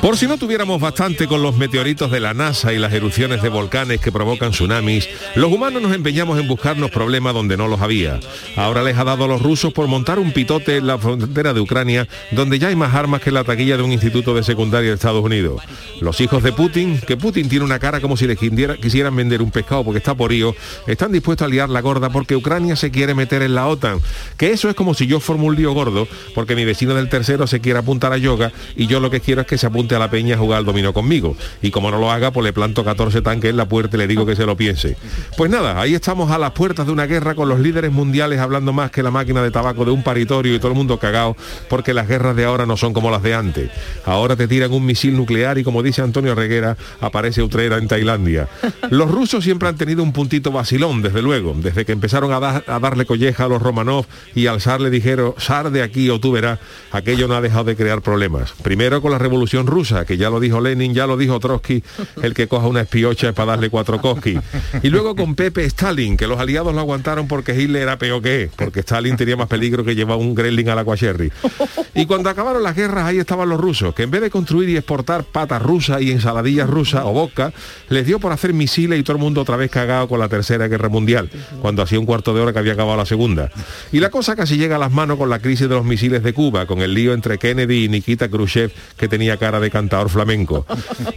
Por si no tuviéramos bastante con los meteoritos de la NASA y las erupciones de volcanes que provocan tsunamis, los humanos nos empeñamos en buscarnos problemas donde no los había. Ahora les ha dado a los rusos por montar un pitote en la frontera de Ucrania, donde ya hay más armas que la taquilla de un instituto de secundaria de Estados Unidos. Los hijos de Putin, que Putin tiene una cara como si les quisieran vender un pescado porque está porío, están dispuestos a liar la gorda porque Ucrania se quiere meter en la OTAN. Que eso es como si yo formo un lío gordo porque mi vecino del tercero se quiere apuntar a yoga y yo lo que quiero es que se apunte a la peña a jugar al dominó conmigo. Y como no lo haga, pues le planto 14 tanques en la puerta y le digo que se lo piense. Pues nada, ahí estamos a las puertas de una guerra con los líderes mundiales hablando más que la máquina de tabaco de un paritorio y todo el mundo cagado porque las guerras de ahora no son como las de antes. Ahora te tiran un misil nuclear y como dice Antonio Reguera, aparece Utrera en Tailandia. Los rusos siempre han tenido un puntito vacilón, desde luego, desde que empezaron a, darle colleja a los Romanov y al zar le dijeron, sar de aquí o tú verás, aquello no ha dejado de crear problemas. Primero con la revolución rusa, que ya lo dijo Lenin, ya lo dijo Trotsky, el que coja una espiocha es para darle cuatro koski. Y luego con Pepe Stalin, que los aliados lo aguantaron porque Hitler era peor que porque Stalin tenía más peligro que llevar un gremlin al aquasherry. Y cuando acabaron las guerras, ahí estaban los rusos, que en vez de construir y exportar patas rusas y ensaladillas rusas o vodka, les dio por hacer misiles y todo el mundo otra vez cagado con la tercera guerra mundial, cuando hacía un cuarto de hora que había acabado la segunda. Y la cosa casi llega a las manos con la crisis de los misiles de Cuba, con el lío entre Kennedy y Nikita Khrushchev, que tenía cara de cantador flamenco.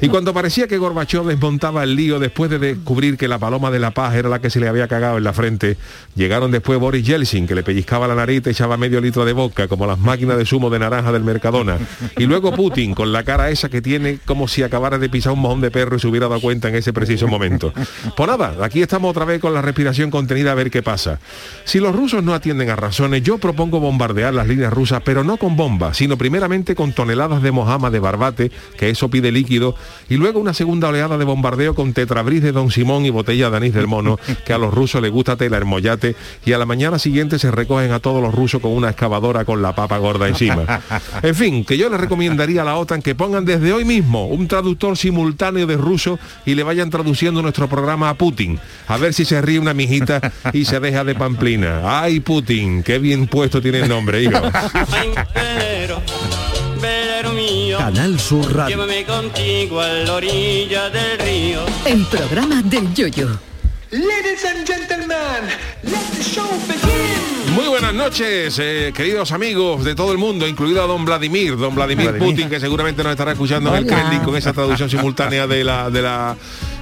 Y cuando parecía que Gorbachev desmontaba el lío después de descubrir que la paloma de la paz era la que se le había cagado en la frente, llegaron después Boris Yeltsin, que le pellizcaba la nariz y echaba medio litro de boca, como las máquinas de zumo de naranja del Mercadona. Y luego Putin, con la cara esa que tiene como si acabara de pisar un mojón de perro y se hubiera dado cuenta en ese preciso momento. Pues nada, aquí estamos otra vez con la respiración contenida a ver qué pasa. Si los rusos no atienden a razones, yo propongo bombardear las líneas rusas, pero no con bombas, sino primeramente con toneladas de mojama de barbate, que eso pide líquido, y luego una segunda oleada de bombardeo con tetrabris de Don Simón y botella de anís del mono, que a los rusos les gusta tela hermollate, y a la mañana siguiente se recogen a todos los rusos con una excavadora con la papa gorda encima. En fin, que yo les recomendaría a la OTAN que pongan desde hoy mismo un traductor simultáneo de ruso y le vayan traduciendo nuestro programa a Putin, a ver si se ríe una mijita y se deja de pamplina. ¡Ay, Putin! ¡Qué bien puesto tiene el nombre, hijo! Canal Sur Radio. Llévame contigo a la orilla del río. El programa del yoyo. Ladies and gentlemen, let the show begin. Muy buenas noches, eh, queridos amigos de todo el mundo, incluido a don Vladimir, don Vladimir, Vladimir. Putin, que seguramente nos estará escuchando en el. Kremlin con esa traducción simultánea de la de la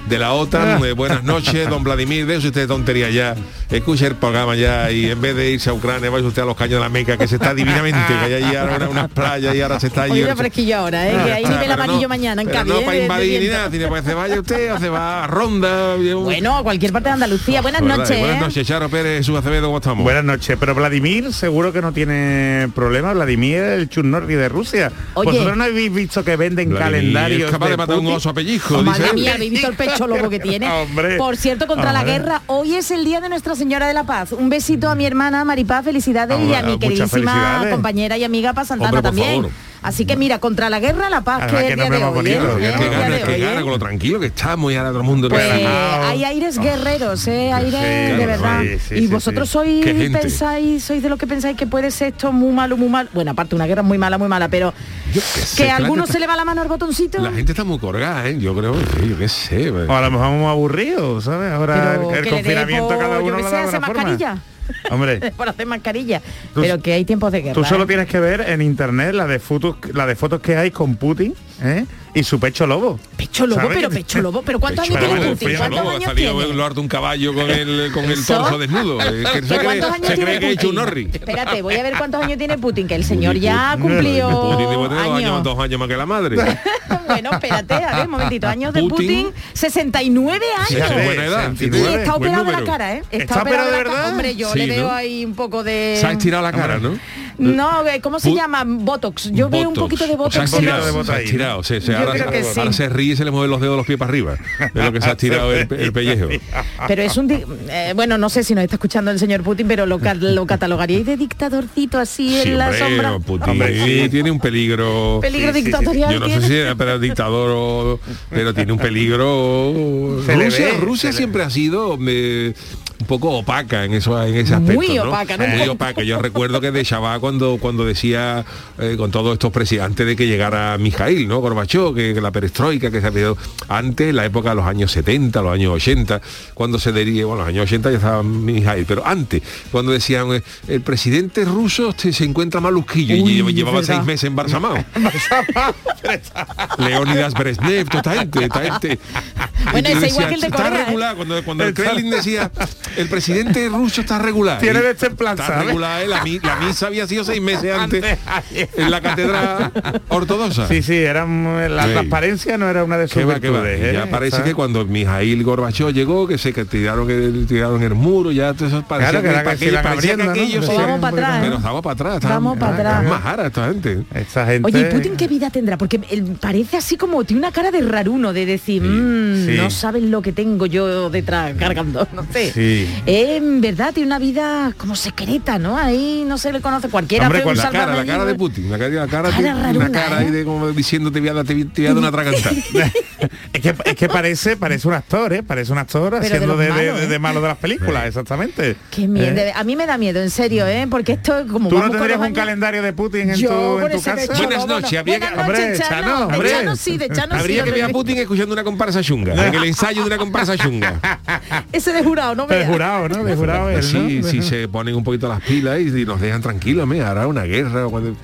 de la OTAN. Eh, buenas noches, don Vladimir, deje usted de tontería ya, escuche el programa ya y en vez de irse a Ucrania, vaya usted a los caños de la Meca, que se está divinamente, que hay allí ahora una- unas playas y ahora se está era fresquillo ahora, ¿eh? que ahí nivel pero amarillo no- mañana en pero Cádiz. No ¿eh? para de invadir ni nada, tiene pues se vaya usted o se va a Ronda. un- Bueno, a cualquier parte de Andalucía. Buenas ¿Verdad? noches. Buenas ¿eh? noches, Charo Pérez, Jesús Acevedo, ¿cómo estamos? Buenas noches, pero Vladimir seguro que no tiene problema. Vladimir el churnorri de Rusia. Oye. ¿Vosotros no habéis visto que venden Vladimir calendarios es capaz de matar un Putin? oso a pellizco, Oh, dice mía, habéis visto el pecho lobo que tiene. Hombre. Por cierto, contra la guerra, hoy es el día de Nuestra Señora de la Paz. Un besito a mi hermana Maripaz, felicidades y a mi queridísima compañera y amiga Paz Santana Hombre, por también. favor. Así que mira, contra la guerra, la paz, Además, que el día de hoy. ¿eh? Que el día gana, de que hoy, gana con lo tranquilo que estamos y ahora todo el mundo Pues que hay aires guerreros, ¿eh? Aires Sí, de verdad. sí, sí, y sí, vosotros sí. sois pensáis, sois de lo que pensáis que puede ser esto muy malo, muy mal. Bueno, aparte una guerra muy mala, muy mala, pero Yo sé, que a algunos gente se le va la mano al botoncito. La gente está muy colgada, ¿eh? Yo creo, sí, yo qué sé. O a lo mejor muy aburrido, ¿sabes? Ahora Pero el, el que confinamiento por, cada yo uno que lo sé, hacer una forma. Hombre, por hacer mascarilla. Tú- Pero que hay tiempos de guerra. tú solo ¿eh? tienes que ver en internet la de fotos, la de fotos que hay con Putin ¿eh? Y su pecho lobo. Pecho lobo, ¿Sabes? pero pecho lobo. ¿Pero cuántos Pecho años lobo, tiene Putin? ¿Cuántos lobo, ha años salido tiene? en lo harto un caballo con el, con el torso desnudo. eh, que se ¿Pero cree, cuántos años se tiene cree que ha hecho un. Espérate, voy a ver cuántos años tiene Putin, que el señor Putin, ya cumplió Putin debe tener dos años, dos años más que la madre. bueno, espérate, a ver, un momentito. Años de Putin. Putin, 69 Sí, años. qué buena edad. Y 69. está operado de la cara, ¿eh? Está, ¿Está operado de de la cara. verdad? Hombre, yo Sí, le veo ¿no? ahí un poco de... Se ha estirado la cara, ¿no? No, eh, ¿cómo se llama? Botox. Yo veo un poquito de Botox. se ha en estirado, se ha estirado. Yo ahora, creo que se- ahora sí. se ríe y se le mueven los dedos de los pies para arriba. De lo que se ha estirado el, el pellejo. Pero es un... eh, bueno, no sé si nos está escuchando el señor Putin, pero lo, ca- lo catalogaríais de dictadorcito así Sí, en la hombre, sombra. Putin Hombre, sí. tiene un peligro. Peligro Sí, sí, sí. dictatorial Yo no sé si era pero dictador o pero tiene un peligro. Rusia, ve, Rusia siempre ha sido eh, un poco opaca en eso en ese aspecto. Muy opaca, ¿no? Muy opaca. Yo recuerdo que de Chaval cuando cuando decía eh, con todos estos presidentes antes de que llegara Mijail, ¿no? Gorbachev, que, que la perestroika que se había antes, en la época de los años 70, los años 80, cuando se diría, bueno, los años 80 ya estaba Mijail, pero antes, cuando decían eh, el presidente ruso este, se encuentra malusquillo y Uy, llevaba seis meses embalsamado. Leónidas Brezhnev, esta gente. Bueno, igual que el de Está Corea, ¿eh?". regular, cuando, cuando el Kremlin decía, el presidente ruso está regular. Tiene Y de este plan, Está ¿sabes? regular, ¿eh? la, mi- la misa había sido seis meses antes en la catedral ortodoxa. Sí, sí, era, mm, la Sí. transparencia no era una de sus Qué va, qué va. virtudes. Y Ya ¿eh? parece ¿Sabes? que cuando Mijail Gorbachev llegó, que se que tiraron el, tiraron el muro, ya todo eso parecía Claro, que que parecía se- vamos para atrás, ¿eh? Pero estamos para atrás. Vamos para atrás. Es majara esta gente. Esta gente... Oye, ¿y Putin qué vida tendrá? Porque él parece así como, tiene una cara de raruno, de decir, "Mm, sí. no saben lo que tengo yo detrás cargando, no sé. Sí. Eh, en verdad tiene una vida como secreta, ¿no? Ahí no se le conoce cualquiera. Hombre, con La cara, la salvamedio, cara de ¿eh? Putin, la cara, la cara, Cara de- una raruna, cara ahí ¿eh? de como diciendo te voy a dar, te voy te voy a dar una traganta. es que, es que parece, parece un actor, ¿eh? Parece un actor haciendo de, de- malos, de- ¿eh? de malo de las películas, exactamente. Qué miedo. ¿Eh? A mí me da miedo, en serio, ¿eh? Porque esto es como ¿Tú no tendrías un años- calendario de Putin en Yo tu, en tu casa? Buenas noches, habría que- Hombre, Chano. Chano, De hombre. Chano sí, de Chano sí. Habría que ver a Putin escuchando una comparsa chunga, en el ensayo de una comparsa chunga. Ese de jurado, no veas. jurado, ¿no? De jurado él, ¿no? Sí, sí, se ponen un poquito las pilas y, y nos dejan tranquilos, me hará una guerra. cuando-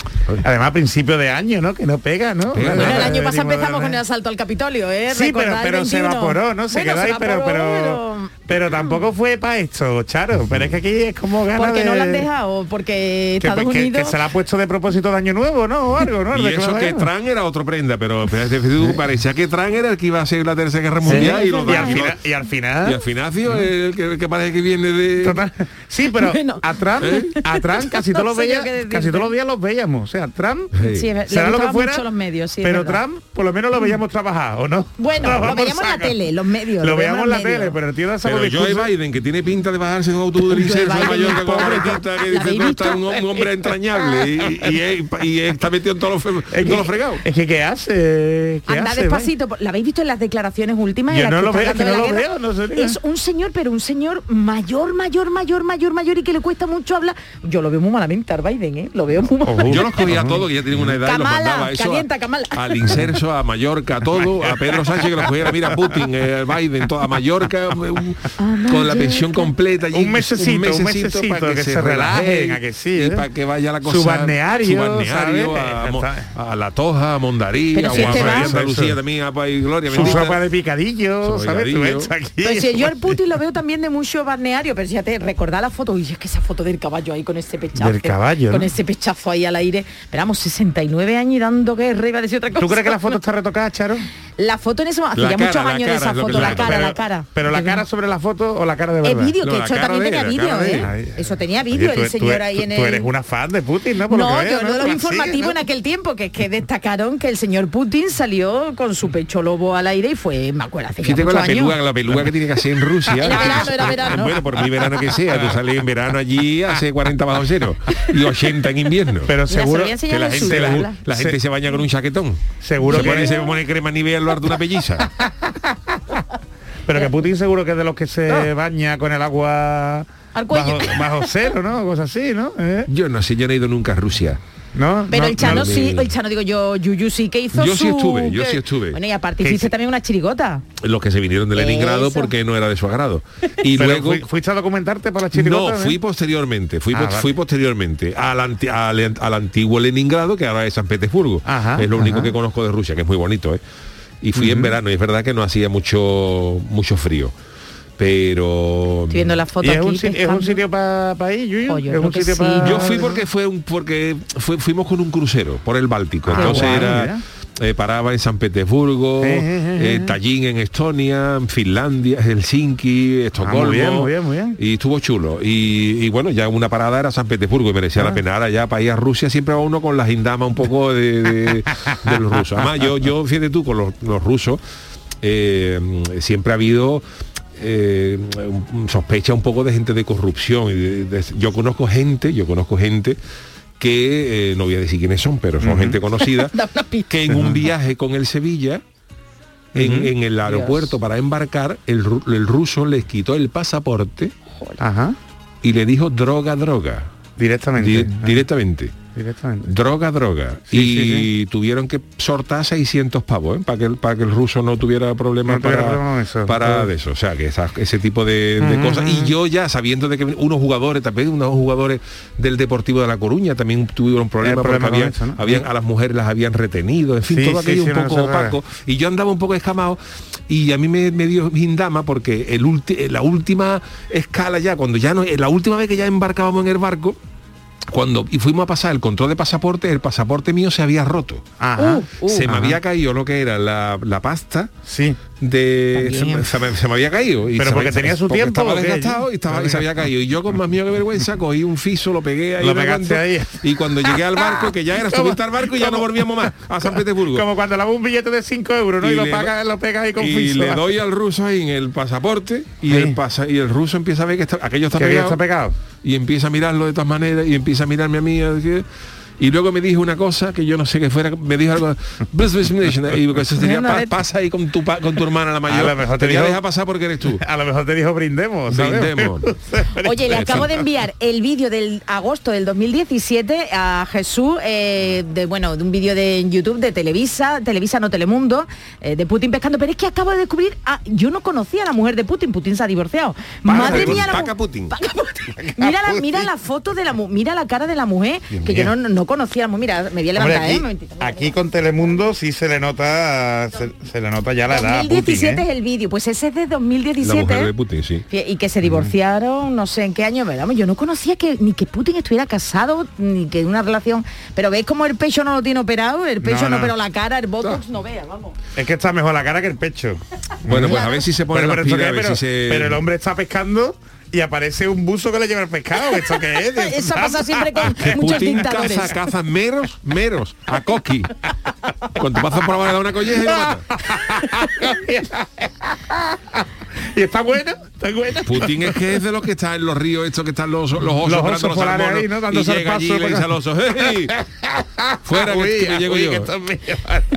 Además, a principio de año, ¿no? Que no pega, ¿no? Pega Bueno, el año pasado empezamos con el asalto al Capitolio, ¿eh? Sí, pero, pero se 21. evaporó, ¿no? Se Bueno, quedó ahí, pero, evaporó, pero, pero tampoco fue para esto, Charo. Pero es que aquí es como ganas Porque de... no lo han dejado, porque que, Estados que- que Unidos... se la ha puesto de propósito de año nuevo, ¿no? O algo, ¿no? Y eso que. Trump era otro prenda, pero tú, parecía que Trump era el que iba a ser la tercera guerra mundial y, los y, al dos- final, y al final... y al final, tío, el que, el que parece que viene de... Total. Sí, pero Bueno. a Trump, a Trump casi todos No los sé yo veía- casi todos los días los veíamos. O sea, Trump Sí. Será lo que fuera, mucho los medios, sí, pero verdad. Trump por lo menos lo veíamos trabajar, ¿o no? Bueno, lo vamos veíamos en la tele, los medios. Lo veíamos en la medios. tele, pero el tío de Pero Joe Biden, que tiene pinta de bajarse en un autobús del incenso de Mallorca con maletita que ¿la dice no está un, un hombre entrañable y, y es- y está metido en todos los, todos los fregados. Es que ¿qué hace? ¿Qué Anda hace, despacito. ¿La habéis visto en las declaraciones últimas? Yo no lo veo, que no lo veo, Es un señor, pero un señor mayor, mayor, mayor, mayor, mayor y que le cuesta mucho hablar. Yo lo veo muy malamente al Biden, ¿eh? Lo veo muy mal. Yo los cogía a todos, que ya tienen una edad, y los Kamala, mandaba eso calienta, a- Kamala. al inserso, a Mallorca, a todo, a Pedro Sánchez que los cogiera, mira, Putin, eh, Biden, todo, a Mallorca, un- con la pensión completa. allí, Un mesecito, un mesecito, para que se relajen, a que sí, y ¿eh? para que vaya la cosa. Su balneario, su balneario, a, La Toja, a Mondarí, Pero a si este Guadalajara, Andalucía Eso. también, a País Gloria, Su sopa de picadillo, ¿sabes? Tú aquí. Pues si yo el Putin lo veo también de mucho balneario, pero fíjate, recordad la foto, y es que esa foto del caballo ahí con ese pechazo. Del caballo, Con ¿no? ese pechazo ahí al aire. Esperamos 69 años y dando guerra, iba a decir otra cosa. ¿Tú crees que la foto está retocada, Charo? La foto en ese hace La ya muchos años de esa es lo foto, la cara, pero, la cara. Pero la cara sobre la foto o la cara de verdad. vídeo, No, que eso también tenía vídeo, ¿eh? Ay, Eso tenía vídeo tú- el tú- señor tú- ahí en Tú el... eres una fan de Putin, ¿no? Por lo No, veo, yo no de Tú informativos sigues, en aquel tiempo, que es que destacaron que el señor Putin salió con su pecho lobo al aire y fue, me acuerdo, hace ya con la peluga, la peluga que tiene que hacer en Rusia. Era verano, era verano. Bueno, por mi verano que sea, tú sales en verano allí hace 40 bajo cero y 80 en invierno. Pero seguro que la gente, la, gente Se- se baña con un chaquetón. Seguro se que pone, se pone crema nivel al de una pelliza. Pero que Putin seguro que es de los que se Ah. baña con el agua Al cuello. bajo, bajo cero, ¿no? Cosas así, ¿no? ¿Eh? Yo no sé, yo no he ido nunca a Rusia. ¿No? Pero No, el Chano no- sí, el Chano digo yo, Yuyu sí que hizo Yo sí su- estuve, yo sí estuve. Bueno, y aparte hiciste hice- también una chirigota. Los que se vinieron de Leningrado Eso. porque no era de su agrado. Y Pero luego... fui- ¿Fuiste a documentarte para la No, chirigota? fui eh? posteriormente, fui, Ah, po- vale. fui posteriormente al, anti- al, al antiguo Leningrado, que ahora es San Petersburgo. Ajá, es lo único ajá. que conozco de Rusia, que es muy bonito, ¿eh? Y fui en verano, y es verdad que no hacía mucho, mucho frío. Pero Estoy viendo la foto ¿Y es aquí. un, es sitio para ir, Yuyu? Oh, yo ¿Es creo un que sitio sí. pa- yo fui porque fue un porque fue- fuimos con un crucero por el Báltico. Ah, Entonces guay, era mira. eh, paraba en San Petersburgo, Eh, eh, eh, eh. Tallinn en Estonia, en Finlandia, Helsinki, Estocolmo. Ah, muy bien, muy bien, muy bien. Y estuvo chulo. Y, y bueno, ya una parada era San Petersburgo y merecía Ah. la pena. Ahora ya para ir a Rusia siempre va uno con la gindama un poco de, de- de los rusos. Además, yo, yo fíjate tú, con los, los rusos, eh, siempre ha habido eh, sospecha un poco de gente de corrupción. Y de- de- yo conozco gente, yo conozco gente que, eh, no voy a decir quiénes son, pero son gente conocida, que en un viaje con el Sevilla, en, en el aeropuerto para embarcar, el, ru- el ruso les quitó el pasaporte Ajá. y le dijo droga, droga. Directamente. Di- Ah, directamente. Directamente. Droga, droga. Sí, y sí, tuvieron que sortar 600 pavos ¿eh? para que, el, para que el ruso no tuviera problemas No para, problema eso. para de eso. O sea, que esa- ese tipo de, de Ujú, cosas. Y ujú. yo ya sabiendo de que unos jugadores, también unos jugadores del Deportivo de La Coruña también tuvieron problemas problema porque habían, eso, ¿no? habían- a las mujeres las habían retenido, en fin, todo aquello un poco opaco. Y yo andaba un poco escamado y a mí me, me dio gindama porque el ulti- la última escala ya, cuando ya no, la última vez que ya embarcábamos en el barco, cuando y fuimos a pasar el control de pasaporte, el pasaporte mío se había roto. Ajá. Uh, se me Ajá. había caído lo que era la, la pasta Sí. de se, me- se me, se me había caído y Pero porque tenía su porque tiempo, estaba desgastado y, estaba, y se había caído y yo con más miedo que vergüenza cogí un fiso lo pegué ahí Lo pegaste y cuando llegué al barco que ya era subirte al barco y ya no volvíamos más a San Petersburgo Como cuando lava un billete de 5 euros, ¿no? Y, Y lo, pagas, lo pegas ahí con y fiso. le doy al ruso ahí en el pasaporte y Sí. el pasa y el ruso empieza a ver que está- aquello está Que pegado, está pegado. Y empieza a mirarlo de todas maneras y empieza a mirarme a mí así, y luego me dijo una cosa que yo no sé qué fuera me dijo algo y eso sería, Una "Pa- letra. pasa ahí con tu pa- con tu hermana la mayor A lo mejor te a dijo- dejar pasar porque eres tú A lo mejor te dijo brindemos. ¿sabes? Brindemos. Oye, le acabo de enviar el vídeo del agosto del 2017 a Jesús, eh, de bueno, de un vídeo de en YouTube de Televisa, Televisa no Telemundo, eh, de Putin pescando. Pero es que acabo de descubrir, ah, yo no conocía a la mujer de Putin, Putin se ha divorciado. Madre mía, la Paca mu- Putin. Paca Putin. Mira la, mira la foto de la mira la cara de la mujer, que yo no conocía a la mujer. Mira, me voy a Hombre, levantar, aquí, ¿eh? Momentito, aquí mira. con Telemundo sí se le nota se, se le nota ya la edad. a Putin, 2017 ¿eh? es el vídeo, pues ese es de la 2017. mujer de Putin sí Y que se divorciaron, no sé en qué año, ¿verdad? Yo no conocía que ni que Putin estuviera casado, ni que una relación. Pero veis como el pecho no lo tiene operado, el pecho No, no, no. pero la cara, el botox no vea, vamos. Es que está mejor la cara que el pecho. bueno pues a ver si se pone Pero, las pero, esto pilas, qué, a ver pero, si se pero el hombre está pescando y aparece un buzo que le lleva el pescado. ¿Esto qué es? Eso pasa siempre con muchos Putin dictadores. caza, caza meros, meros, a coqui. Cuando pasas por abajo le da una colleja y lo mata. y está bueno, está bueno. Putin es que es de los que está en los ríos estos que están los, los osos, Los osos los ahí, ¿no? Dando y llega allí y le dice al oso, ¡Hey! Fuera que, Uy, que me llego uy, yo. que esto mío.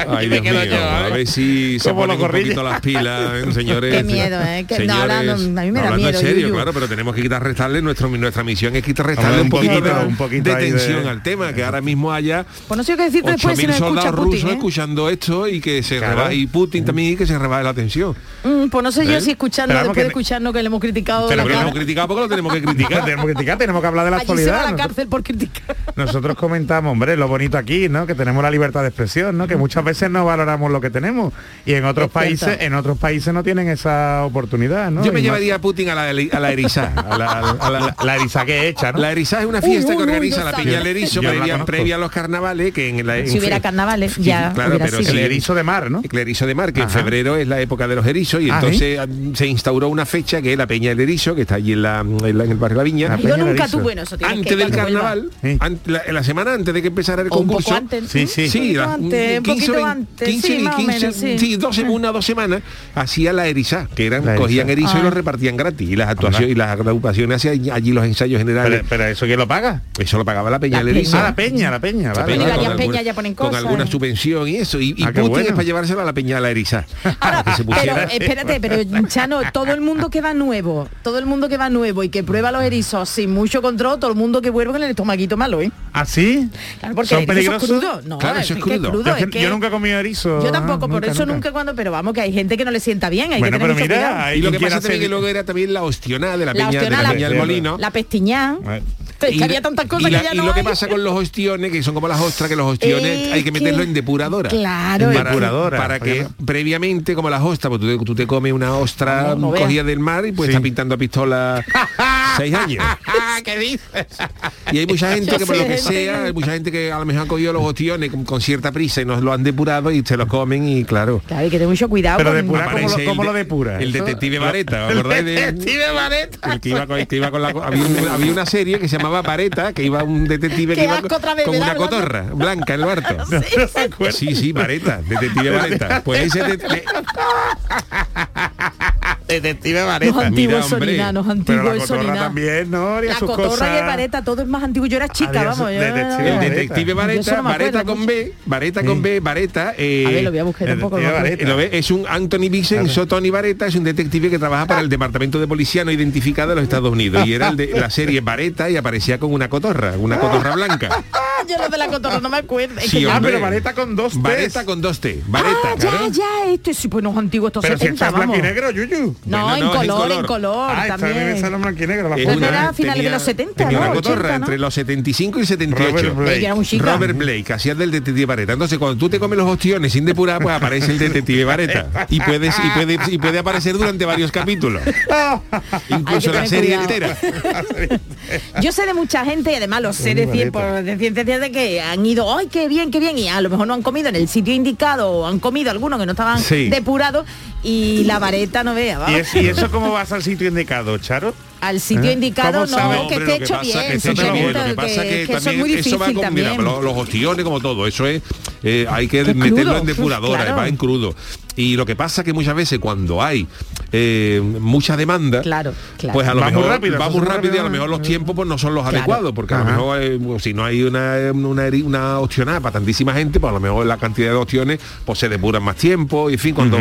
Ay, Dios mío, yo, a ¿eh? ver si se ponen un poquito las pilas, ¿eh, señores. Qué miedo, ¿eh? Que- no, ahora no, a mí me da hablando miedo, en serio, Yuyu. claro, pero tenemos que quitar restarle, nuestro, nuestra misión es quitar restarle un poquito, de, un poquito de tensión al tema, que ahora mismo haya Pues no sé qué decirte después si 8.000 no escucha soldados rusos ¿eh? escuchando esto y que se y Putin también y que se rebaje la tensión. Mm, pues no sé yo ¿Eh? si escuchando, Vamos después de que- escucharnos que le hemos criticado Pero que cara. hemos criticado porque lo tenemos que criticar. tenemos que criticar, tenemos que hablar de la Allí se va a actualidad. la Nosotros- cárcel por criticar. Nosotros comentamos, hombre, lo bonito aquí, ¿no? Que tenemos la libertad de expresión, ¿no? Que muchas veces no valoramos lo que tenemos y en otros Es cierto. países, en otros países no tienen esa oportunidad, ¿no? Yo me Y llevaría a Putin a la, a la eriza. A la, a la- más- la eriza que hecha, ¿no? La eriza es una fiesta Uy, que uy, uy, organiza la. Peña del Erizo previa, a los carnavales que en la en Si hubiera carnavales, ya claro, hubiera pero sido. el erizo de mar, ¿no? El erizo de mar, que en febrero es la época de los erizos y Ah, entonces ah, se instauró una fecha que es la Peña del Erizo, que está allí en, la, en, la- en el barrio La Viña. La Yo nunca bueno, eso Antes que del carnaval, Sí. an- la, la semana antes de que empezara el O un concurso. poco antes. Sí, sí. Sí, Un antes, un poquito 20, antes, 15, sí, más o 15, menos, sí. sí, dos, una o dos semanas hacía la eriza, que eran La eriza. cogían erizo y Ah. los repartían gratis y las actuaciones y las agrupaciones hacían allí los ensayos generales. Pero, pero eso quién lo paga? Eso lo pagaba la Peña del Erizo. Ah, la peña, la peña, La Peña, con alguna- ya ponen con cosas, alguna ¿eh? subvención y eso y, y Ah, qué Putin bueno. es para llevárselo a la peña de la eriza para que se Pero pusiera espérate, pero Chano, todo el mundo que va nuevo, todo el mundo que va nuevo y que prueba los erizos sin mucho control, todo el mundo que vuelve con el estomaguito malo, ¿eh? ¿Así? Claro, porque ¿Son peligrosos? crudo. No, Claro, es eso es crudo. Yo, es que- yo nunca he comido erizo. Yo tampoco, ah, por nunca, eso nunca. nunca cuando, pero vamos, que hay gente que no le sienta bien, hay Bueno, que tener pero mucho mira, cuidado. Y lo que pasa también que luego era también la ostionada de la La peña, de la peña del molino. La pestiñán. Bueno. Es Y que había la- tantas y cosas la- que ya y no lo que pasa con los ostiones, que son como las ostras, que los ostiones Es hay que meterlo que- en depuradora. Claro, En para, depuradora, para que no- previamente, como las ostras, pues tú, te- tú te comes una ostra No, no veas. cogida del mar y pues Sí. está pintando a pistola seis años. ¿Qué dices? Y hay mucha gente que por lo que sea, hay mucha gente que a lo mejor han cogido los ostiones con, con cierta prisa y nos lo han depurado y se los comen y claro. Claro, hay que tener mucho cuidado Pero con- depurar, ¿cómo Aparece lo, el cómo de- lo depura? El detective Vareta, ¿os acordáis de- Detective Vareta. El que iba con, el que iba con la co- había, un- había una serie que se llamaba Vareta, que iba un detective que iba con, una cotorra blanca en el acuerdo. Sí, sí, Vareta, detective Vareta. Pues ese det- Detective Los Vareta. antiguos Mira, son hombre. inanos, Pero antiguos la cotorra también, ¿no? Haría La sus cotorra y el cosas. vareta, todo es más antiguo. Yo era chica, Haría vamos. su- yo- detective el Vareta. detective Vareta, no Vareta acuerdo con B, Vareta con B, Vareta. eh, A ver, lo voy a buscar tampoco. lo-. Eh, ¿Lo ves? Es un Anthony Vincenzo, Tony Vareta, es un detective que trabaja para el Departamento de Policía no identificado de los Estados Unidos. Y era el de la serie Vareta y aparecía con una cotorra, una cotorra blanca. Yo lo de la cotorra no me acuerdo. Es Sí, que ya- Ah, pero Vareta con dos Ts. Vareta con dos T. Vareta, ah, ya, ya, este sí, pues no es antiguo, estos Pero si 70, está en blanco vamos. y negro, Yuyu. No, Bueno, en, no, en color, en color. Ah, está también. esa en blanco y negro. La Es Pero foto. era a finales de los 70, tenía ¿no? una cotorra 80, ¿no? entre los 75 y 78. Robert Blake. Era chica. Robert Blake, hacía del detective Vareta. Entonces, cuando tú te comes los ostiones sin depurar, pues aparece el detective Vareta. Y puedes y puede, y puede aparecer durante varios capítulos. Incluso la serie cuidado. entera. Yo sé de mucha gente y además lo sé de, cien- por, de ciencia cierta que han ido, ¡ay, qué bien, qué bien! Y a lo mejor no han comido en el sitio indicado o han comido algunos que no estaban Sí. depurados y la vareta no vea, ¿Y, vamos. ¿Y eso cómo vas al sitio indicado, Charo? Al sitio ¿Eh? indicado ¿Cómo no, sabe? que esté hecho bien, que esté hecho simplemente bien. Lo que pasa que, que, que eso es también eso va los, los ostiones como todo, eso es eh, hay que es meterlo crudo, en depuradora, claro. va en crudo. Y lo que pasa que muchas veces cuando hay eh, mucha demanda, Claro, claro. pues a lo Va muy mejor rápido, va muy rápido y a lo mejor los tiempos pues no son los Claro. adecuados, porque a lo mejor eh, pues, si no hay una una, una opcionada para tantísima gente, pues a lo mejor la cantidad de opciones pues se depuran más tiempo y en fin, cuando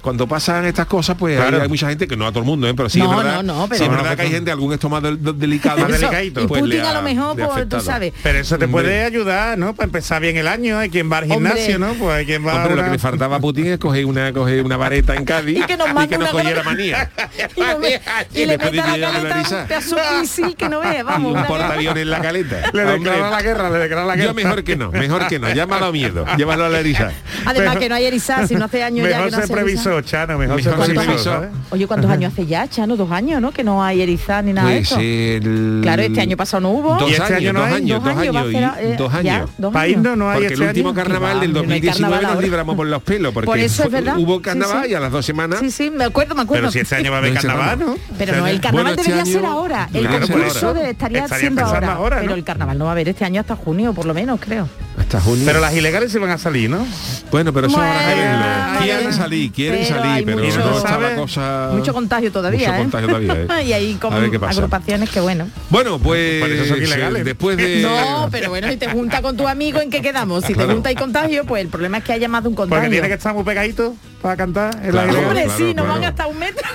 cuando pasan estas cosas pues hay- Claro. hay, mucha gente que no a todo el mundo, ¿eh? pero sí No, es verdad, no, no, pero- sí es No, verdad que hay gente algún estómago del- del- delicado Más delicadito. y pues, le Putin a ha- lo mejor, le ha pues, tú sabes. Pero eso te Hombre. puede ayudar, ¿no? Para empezar bien el año, hay quien va al Hombre. gimnasio, ¿no? Pues hay quien va Hombre, a lo una- que le faltaba a Putin es coger una, coger una vareta en Cádiz Y que nos mande una cogiera cosa- manía. Y, no me- y Y le a de la llegar a la caleta risa. un misil que no vea, Y vamos. un una portaaviones en la caleta. Le Hombre, declara la guerra, le declara la guerra. yo mejor que no, mejor que no. Llámalo a miedo, llévalo a la eriza. Además que no hay erizar, si no hace años ya que no erizar. previsor, Chano, mejor, previsor. ¿sabes? Oye, ¿cuántos años hace ya, Chano? Dos años, ¿no? Que no hay ni nada de Pues eso. el... Claro, este año pasado no hubo. Dos ¿Y este años, año no dos hay? años, dos años, y- eh, dos ya, años. dos País no, no hay Porque este el último año. carnaval del No hay 2019 carnaval nos libramos por los pelos, porque Por eso es fue- verdad. hubo Sí, carnaval sí. y a las dos semanas Sí, sí, me acuerdo, me acuerdo. Pero si este año va a haber ese carnaval, ¿no? Pero no, el carnaval Bueno, este debería ser ahora. El concurso de- estaría siendo ahora. Pero el carnaval no va a haber este año hasta junio, por lo menos, creo. Hasta junio. Pero las ilegales se van a salir, ¿no? Bueno, pero eso Bueno, verlo. vale. Quieren salir, quieren Pero salir, pero mucho- no está la cosa... Mucho contagio todavía, Mucho ¿eh? contagio todavía, ¿eh? y ahí A pasa. agrupaciones que bueno. Bueno, pues Por eso son ilegales. después de No, pero bueno, si te junta con tu amigo, ¿en qué quedamos? Si te junta y contagio, pues el problema es que haya más de un Porque contagio. tiene que estar muy pegadito para cantar en Claro. la ilegal. Hombre, Claro, sí, nos claro. van hasta un metro.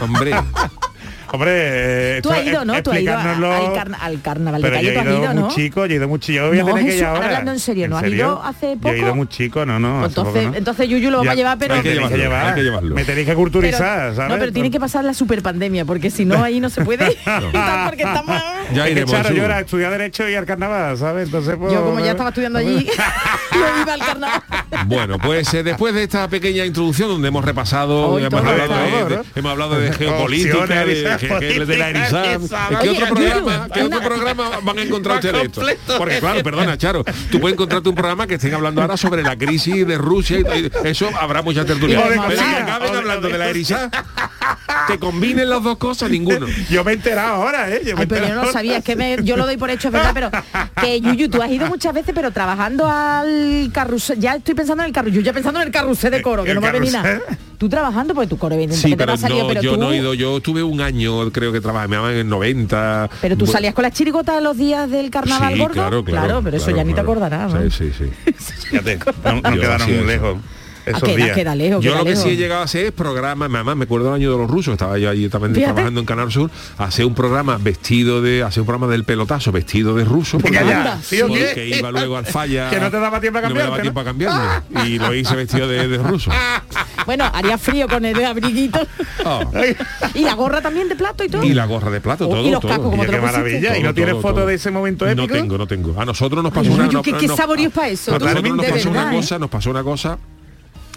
hombre, Hombre, eh, Tú has ido, ¿no? Tú has ido al, carna- al carnaval de Pero yo calle, he tú has ido muy ¿no? chico, yo he ido muy chico, yo voy a No, tener que ir Jesús, ahora. hablando en serio, ¿no has ido hace Yo he poco? ido muy chico, no, no. hace Entonces, poco no. entonces Yuyu lo vamos a llevar, pero... hay que Me tenéis llevarlo, hay que llevarlo. Me tenéis que pero- culturizar, ¿sabes? No, pero tiene que pasar la super pandemia, porque si no ahí no se puede. porque estamos... ya que, iremos. Charo, Jesús. yo era estudiar Derecho y al carnaval, ¿sabes? Entonces, pues, Yo como ya estaba estudiando allí, no iba al carnaval. Bueno, pues eh, después de esta pequeña introducción donde hemos repasado, Hoy hemos, hablado de, hemos hablado de geopolítica, de, que- de la política, erizar. esa- ¿En ¿Qué otro programa, qué otro programa van a encontrar ustedes esto? Porque claro, perdona, Charo, tú puedes encontrarte un programa que estén hablando ahora sobre la crisis de Rusia y eso habrá muchas tertulias. Pero que cocina. acaben hablando de la erizar, que combinen las dos cosas, ninguno. Yo me he enterado ahora, ¿eh? Yo me Ay, pero yo no sabía, es que me- yo lo doy por hecho, es verdad, pero que Yuyu, tú has ido muchas veces, pero trabajando al carrusel, ya estoy pensando en el carrusel, ya pensando en el carrusel de coro, que ¿El no va a venir nada. Tú trabajando, pues tu coro Sí, evidentemente pero no salido, pero yo tú... no he ido, yo tuve un año, creo que trabajé, me llamaban en el 90. Pero tú salías con las chirigotas los días del carnaval Sí, gordo. Claro, claro. pero eso claro, ya ni te claro. acordarás. ¿no? Sí, sí, sí. Fíjate, no, no quedaron eso. lejos. Esos queda, días. queda lejos, Yo queda lo que lejos. sí he llegado a hacer es programa, mamá, me acuerdo del año de los rusos, estaba yo allí también Fíjate. trabajando en Canal Sur, hacer un programa vestido de, hacer un programa del pelotazo, vestido de ruso, porque, Anda. ¿sí porque iba luego al falla. Que no te daba tiempo a no me daba tiempo a cambiarme. Y lo hice vestido de, de ruso. Bueno, haría frío con el abriguito. Oh. y la gorra también de plato y todo. Y la gorra de plato, Oh, todo, y los todo. cascos, como te qué lo maravilla. ¿Y Todo, no tienes todo, foto todo. de ese momento épico? No tengo, no tengo. A nosotros nos Ay, pasó una... Yuyu, no- qué- qué no- saboríos pa' eso, A nosotros nos de pasó una ¿eh? cosa, nos pasó una cosa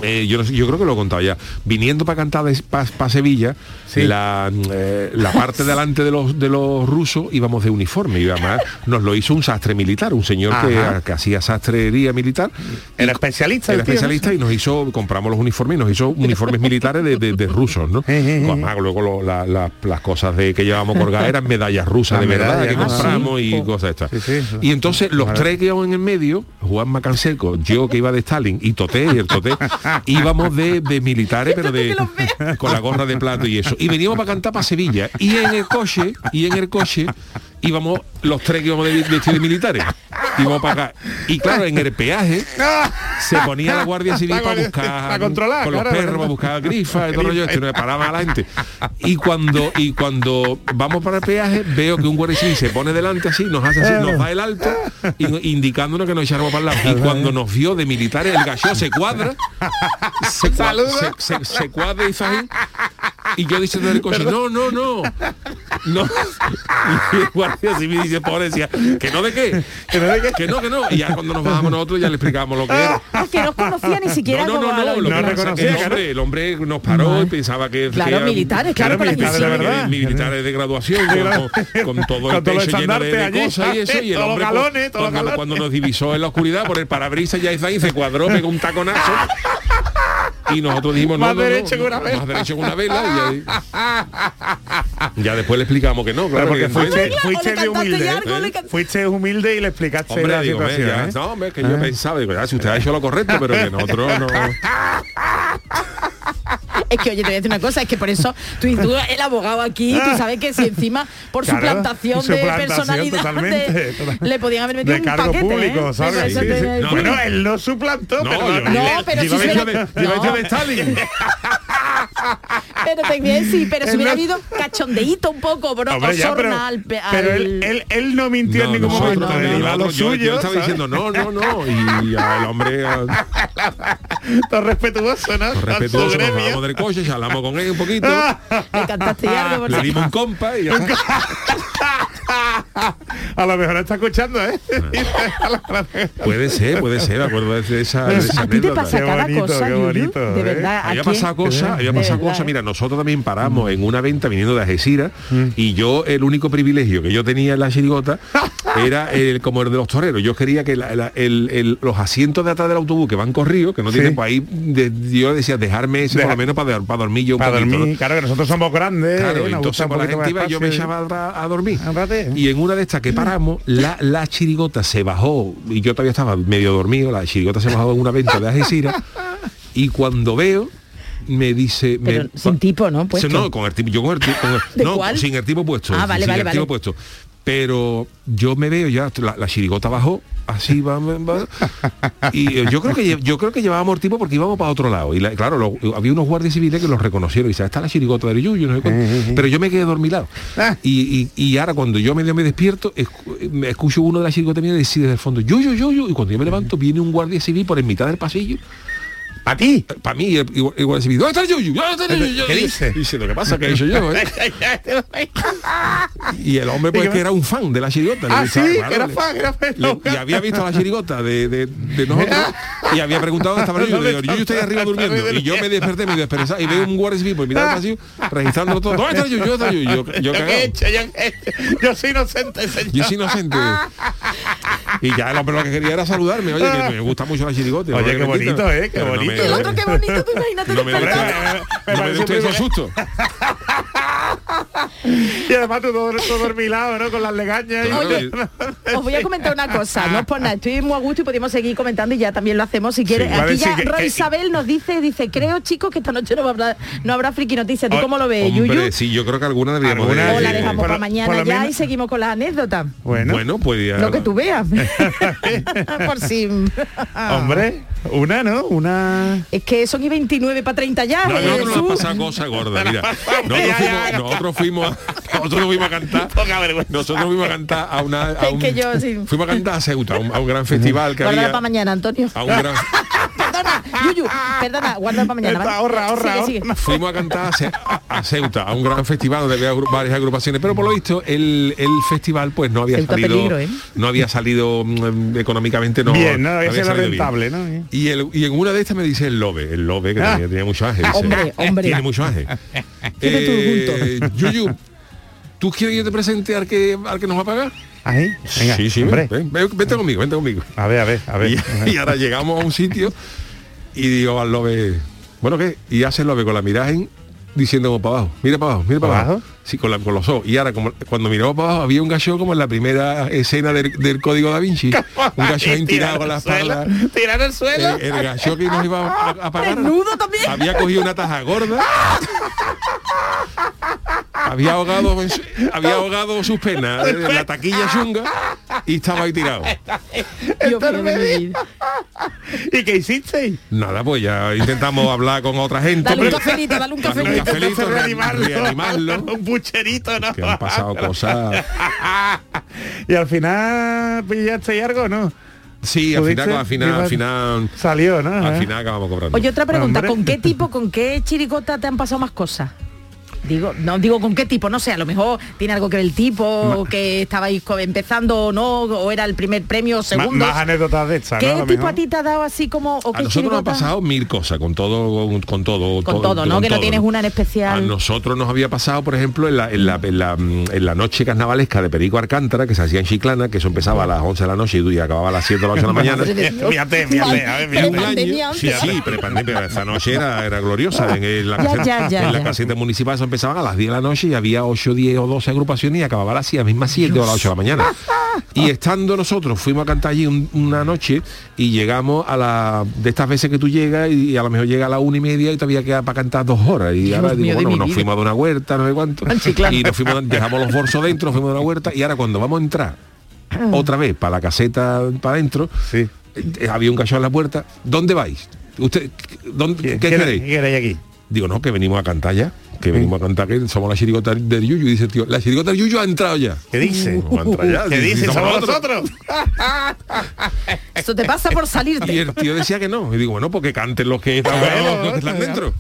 eh, yo, yo creo que lo he contado ya. Viniendo para cantar para Sevilla, Sí. la, eh, la parte delante de los de los rusos íbamos de uniforme y además nos lo hizo un sastre militar, un señor que, que hacía sastrería militar. Era Y- especialista. era tío, ¿no? especialista y nos hizo, compramos los uniformes y nos hizo uniformes militares de, de- de rusos, ¿no? Eh, eh. Además, luego lo- la- la- las cosas de que llevábamos colgadas eran medallas rusas de verdad que ¿no? compramos y cosas estas. Sí. Y entonces los tres que íbamos en el medio, Juan Macanseco, yo que iba de Stalin y Toté y el Toté, íbamos de, de militares, pero de con la gorra de plato y eso. Y veníamos para cantar para Sevilla. Y en el coche, y en el coche íbamos los tres que íbamos de vestidos de militares. Íbamos para acá. Y claro, en el peaje se ponía la Guardia Civil para buscar para controlar, con los claro. perros, para buscar grifas y todo rollo este, nos paraban a la gente. Y cuando, y cuando vamos para el peaje, veo que un guardia civil se pone delante así, nos hace así, nos da el alto, indicándonos que nos echáramos para el lado. Y cuando nos vio de militares, el gallo se cuadra, se, cua- Saluda. se, se- se cuadra y. Y yo diciendo del coche, no, no, no. No. Y el guardia civil dice, pobre, decía, que no de qué. ¿Que no de qué? Que no, que no. Y ya cuando nos bajamos nosotros ya le explicamos lo que era. Que no conocía ni siquiera No, no, no, la- no, lo que No pasa es que reconocía, el hombre, el hombre nos paró y pensaba que Claro, militares, claro, la militares de inclusión. verdad. militares de graduación con, con todo el pecho lleno de, cosas y eso y el hombre los cuando, galones. cuando nos divisó en la oscuridad por el parabrisas ya hizo ahí se cuadró pegó un taconazo y nosotros dijimos no, Más no, derecho no, que una vela. más derecho que una vela y ahí- ya después le explicamos que no claro porque que- fuiste, Claro, fuiste de humilde. algo, ¿eh? can- Fuiste humilde y le explicaste Hombre, la digo, ve, situación. ya, ¿eh? no, hombre, que yo pensaba, digo, ya, si usted ha hecho lo correcto, pero que nosotros no. Es que, oye, te voy a decir una cosa, es que por eso tú, tú el abogado aquí, tú sabes que si encima por Claro, suplantación de personalidad totalmente, de- total- le podían haber metido de un cargo paquete, público, ¿eh? ¿sabes? Por eso Sí, te- sí. No, bueno, él no suplantó, No, pero yo- No, pero iba si no. de Stalin. Pero a decir, pero si hubiera no- habido cachondeíto un poco, bro, Hombre, ya, pero, al, pero al- él, él, él no mintió en ningún nosotros momento, no, él no, iba a lo nosotros- yo- suyo, Yo estaba diciendo no, no, no. Y al hombre a- respetuoso, ¿no? respetuoso, nos bajamos del coche, charlamos con él un poquito, le cantaste algo por le dimos un compa y ya. A lo mejor está escuchando, ¿eh? Puede ser, puede ser, me acuerdo de esa, de esa a ti te anécdota. pasa Qué cada bonito, cosa, Yuyu, bonito, de ¿eh? verdad. Había pasado cosas, había de pasado cosas. ¿eh? Mira, nosotros también paramos en una venta viniendo de Algeciras y yo el único privilegio que yo tenía en la chirigota era el como el de los toreros. Yo quería que la- la- el- el- los asientos de atrás del autobús que van corridos, que no Sí. tienen pues ahí, de- yo decía dejarme ese por lo menos para, para dormir yo un Para poquito. ¿no? dormir, claro que nosotros somos grandes, Claro, ¿eh? entonces por la gente iba, yo me echaba a, a dormir. Y en una de estas que paramos, la, la chirigota se bajó, y yo todavía estaba medio dormido, la chirigota se bajó en una venta de Algeciras, y cuando veo, me dice... Pero me, sin tipo, ¿no? Puesto. No, con el tipo, yo con el tipo, con el- ¿De no, cuál? sin el tipo puesto. Ah, vale, sin vale, el tipo vale. puesto. Pero yo me veo ya, la, la chirigota bajó, así va, y eh, yo creo que yo creo que llevábamos tipo porque íbamos para otro lado. Y la- claro, lo- había unos guardias civiles que los reconocieron y dice, está la chirigota del Yuyu, no sé cuánto". pero yo me quedé dormilado. Ah. Y, y, y ahora cuando yo medio me despierto, me escucho uno de la chirigota mía decir desde el fondo, Yuyu, Yuyu, y cuando yo me levanto viene un guardia civil por en mitad del pasillo ¿A ti? para mí, el guardia civil, ¿dónde está el Yuyu? ¿Dónde está el Yuyu?". ¿Qué dice? Dice, lo que pasa que he yo, ¿eh? Y el hombre pues que era un fan de la chirigota. Ah, sí, era fan, era fan. y había visto la chirigota de, de, de nosotros y había preguntado dónde estaba el Yuyu. Yuyu está ahí arriba durmiendo. Y yo me desperté, me desperté y veo un guardia civil por mitad del pasillo registrándolo todo. ¿Dónde está el Yuyu? ¿Dónde está el Yuyu? Yo, yo Yo yo. Yo soy inocente, señor. Yo soy inocente. Y ya el hombre lo que quería era saludarme. Oye, que me gusta mucho la chirigota. Oye, qué bonito. ¿eh? Qué bonito, me- el otro, qué bonito, tú imagínate No me. Me- me sustos. Y además tú todo, todo dormilado, ¿no? Con las legañas. y- Oye, Os voy a comentar una cosa, no es por nada, estoy muy a gusto y podemos seguir comentando y ya también lo hacemos si quieres. a Aquí ya que- Roy Isabel nos dice, dice, creo chicos que esta noche no habrá, no habrá friki noticias. ¿Tú Ay, cómo lo ves, Hombre, Yuyu? sí, yo creo que alguna deberíamos Alguna, de- O la sí. dejamos Por para mañana ya menos- y seguimos con las anécdotas. Bueno, Bueno, pues ya- Lo que tú veas. por si. hombre. Una, ¿no? Una... Es que son y 29 para 30 ya. No, eh, nosotros nos Jesús. ha pasado cosa gorda, mira. Nosotros fuimos, nosotros fuimos, nosotros fuimos a cantar. Nosotros fuimos a cantar a una. A Es un, que yo, sí. Fuimos a cantar a Ceuta, a un, a un gran festival que había. para mañana, Antonio. A un gran, Perdona, Yuyu, perdona, guarda para mañana. ¿vale? Ahorra, ahorra, Sigue, sigue. fuimos a cantar a, Ce- a- a Ceuta, a un gran festival donde había agru- varias agrupaciones, pero por lo visto el, el festival pues no había Ceuta salido, peligro, ¿eh? no había salido mm, económicamente, no, Bien, ¿no? Había sido salido bien. rentable, ¿no? Y, el- y en una de estas me dice el Lobe, el Lobe que Ah. tenía, tenía mucho ángel. dice, Hombre, hombre. Tiene mucho ángel. Todo Yuyu, ¿tú quieres que yo te presente al que, al que nos va a pagar? Ahí, venga, sí, sí, hombre. ven, ven, vente conmigo, vente conmigo. A ver, a ver, a ver. Y, y ahora llegamos a un sitio y digo al Lobe, bueno, ¿qué? Y hace el Lobe con la mirada en- diciendo como para abajo, mira para abajo, mira para ¿Para abajo. abajo? Sí, con, la- con los ojos. Y ahora como, cuando miramos para abajo había un gallo como en la primera escena del, del código da Vinci. Un gallo ahí tirado con la espalda. Tirar al suelo. Eh, el gallo que nos iba a, a pagar Desnudo también. había cogido una taja gorda había ahogado había ahogado sus penas en la taquilla chunga y estaba ahí tirado. ¿Y qué hicisteis? nada pues ya intentamos hablar con otra gente Dale un cafelito, dale un Dale un cafelito. cafelito, Entonces, reanimarlo. reanimarlo. Pucherito, ¿no? que han pasado cosas y al final pillasteis algo, ¿no? sí al final al final al final Salió, ¿no? al ¿Eh? final acabamos cobrando Oye, otra pregunta. ¿con qué tipo, con qué chiricota te han pasado más cosas? Digo, no digo con qué tipo, no sé, a lo mejor tiene algo que ver el tipo, que estabais empezando o no, o era el primer premio, Ma- segundo. más anécdotas de estas, ¿Qué ¿no? Tipo a ti te ha dado así como, o a qué nosotros nos chirigota? pasado mil cosas con todo con, con todo Con todo, ¿no? Que no tienes una en especial. A nosotros nos había pasado, por ejemplo, en la, en la, en la, en la noche carnavalesca de Perico Alcántara, que se hacía en Chiclana, que eso empezaba a las 11 de la noche y acababa a las 7 de la 8 de la mañana. Fíjate, fíjate, a ver, fíjate. Sí, sí, prepandemia, esa noche era, era gloriosa. En, la, caseta, en la caseta municipal empezaban a las 10 de la noche y había 8, 10 o 12 agrupaciones y acababa a las 7, mismas 7 o a las 8 de la mañana. Y estando nosotros, fuimos a cantar allí un- una noche y llegamos a la de estas veces que tú llegas y, a lo mejor llega a la una y media y todavía queda para cantar dos horas. Y Dios ahora digo, bueno, nos vida. fuimos de una huerta, no sé cuánto. Y nos fuimos, dejamos los bolsos dentro, nos fuimos de una huerta y ahora cuando vamos a entrar otra vez para la caseta para adentro, Sí. eh, había un gallo en la puerta. ¿Dónde vais? ¿Usted dónde, ¿Qué, qué, qué- queréis? qué queréis aquí? Digo, no, que venimos a cantar ya. Que venimos a cantar que somos la chirigota del Yuyu. Y dice, el tío, la chirigota del Yuyu ha entrado ya. ¿Qué dice? Ya. ¿Qué dice? somos ¿Somos nosotros. nosotros? Esto te pasa por Y salirte. el tío decía que no. Y digo, bueno, porque canten los que están, Claro, los que están claro. dentro.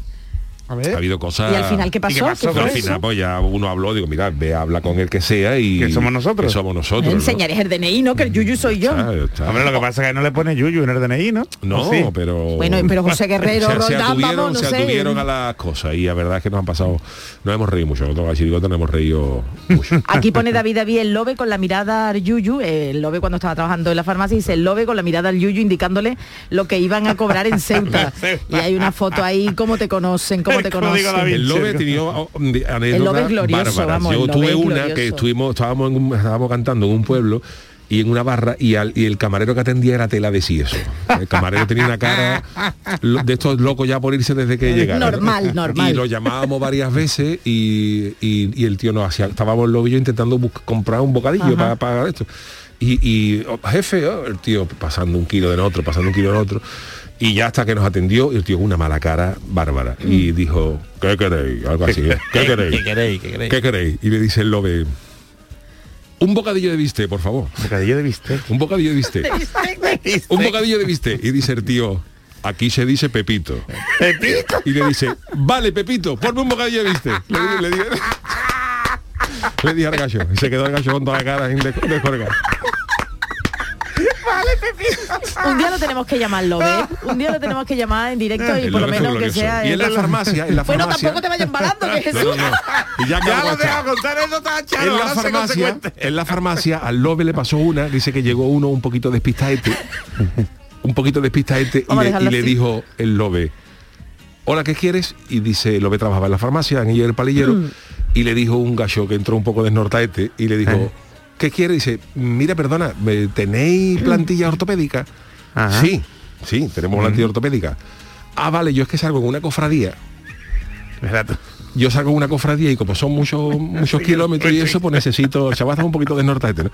A Ha habido cosas. ¿Y al final qué pasó? qué al final pues ya uno habló, digo, mira, ve, habla con el que sea y... Que somos nosotros. Que somos nosotros. ¿no? Enseñaré el DNI, ¿no? Que el Yuyu soy yo. Está. Hombre, lo que pasa es que no le pone Yuyu en el DNI, ¿no? No, pero... Bueno, pero José Guerrero, se, se Roldán, atuvieron, vamos, no se sé. atuvieron a las cosas y la verdad es que nos han pasado, nos hemos reído mucho, nosotros chirigota nos hemos reído mucho. Aquí pone David David el lobe con la mirada al Yuyu, el lobe cuando estaba trabajando en la farmacia, dice el lobe con la mirada al Yuyu indicándole lo que iban a cobrar en Ceuta. y hay una foto ahí, cómo te conocen, cómo te El código conocen. Da Vinci. El Lobe ha tenido oh, anécdotas bárbaras. Yo tuve una glorioso. que estuvimos, estábamos, en un- estábamos cantando en un pueblo y en una barra y, al- y el camarero que atendía era tela de eso. El camarero tenía una cara lo- de estos locos ya por irse desde que llegara. ¿no? Normal, normal. Y lo llamábamos varias veces y, y- y el tío nos hacía, estábamos en yo intentando comprar un bocadillo para pagar esto. Y, y, oh, jefe, oh, el tío pasando un kilo de otro, pasando un kilo de otro. Y ya hasta que nos atendió, y el tío con una mala cara bárbara. Y dijo, ¿qué queréis? Algo así. ¿eh? ¿Qué queréis? ¿Qué queréis? ¿Qué queréis? ¿Qué queréis? Y le dice el lobe, un bocadillo de bistec, por favor. Bocadillo de bistec. Un bocadillo de bistec. un bocadillo de bistec. Y dice el tío, aquí se dice Pepito. Pepito. Y le dice, vale, Pepito, ponme un bocadillo de bistec. Le, di- le, le dije al gallo. Y se quedó el gallo con toda la cara de, descolgada. Un día lo tenemos que llamar lobe, ¿eh? un día lo tenemos que llamar en directo y El por lo menos que sea... Y en la el- farmacia, en la Bueno, farmacia. tampoco te vayas embalando, que Jesús. No, no, no. Y ya, lo dejo contar eso charo, en la farmacia, consecuente. en la farmacia al Lobe le pasó una, dice que llegó uno un poquito despistadete, un poquito despistadete y, le, y le dijo el Lobe, hola, ¿qué quieres? Y dice, el Lobe trabajaba en la farmacia, en ella el palillero, Mm. y le dijo un gallo que entró un poco desnortaete y le dijo, Eh. ¿Qué quiere? Dice, mira, perdona, ¿me- ¿tenéis plantilla ortopédica? Ajá. Sí, sí, tenemos plantilla ortopédica. Ah, vale, yo es que salgo en una cofradía yo salgo una cofradía y como son muchos muchos kilómetros y eso, pues necesito, chaval un poquito de norte, ¿no?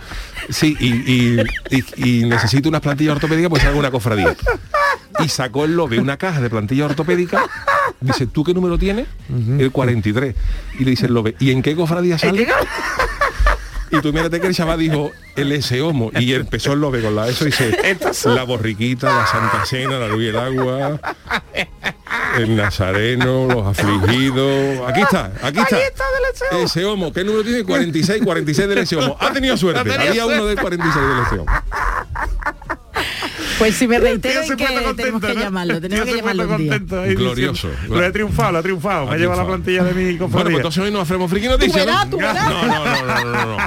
Sí, y, y- y- y necesito unas plantillas ortopédicas, pues salgo una cofradía. y sacó el lobe una caja de plantilla ortopédica. Dice, ¿tú qué número tienes? El 43. Y le dice el lobe, ¿y en qué cofradía sale? Y tú mírate que el chaval dijo el ese homo y empezó el lobe con la eso y dice la borriquita, la Santa Cena, la luz y el agua, el Nazareno, los afligidos. Aquí está, aquí está. Ese homo, ¿qué número tiene? 46, 46 del ese homo. Ha tenido suerte. Había uno del 46 del ese homo. Pues si me reitero en que tenemos que llamarlo, tenemos que llamarlo un día. Glorioso. diciendo, Lo he triunfado, lo he triunfado. Me llevado la plantilla de mi Bueno, pues entonces hoy nos hacemos friki noticias, ¿no? No, no, no, no, no, no.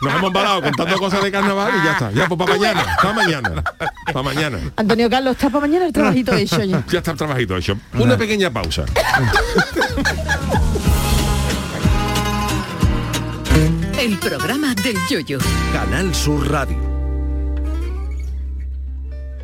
Nos hemos embalado contando cosas de carnaval y ya está. Ya, pues para mañana, para mañana, para mañana. Antonio Carlos, está para mañana el trabajito hecho ya. Ya está el trabajito hecho. Una pequeña pausa. El programa del yoyo. Canal Sur Radio.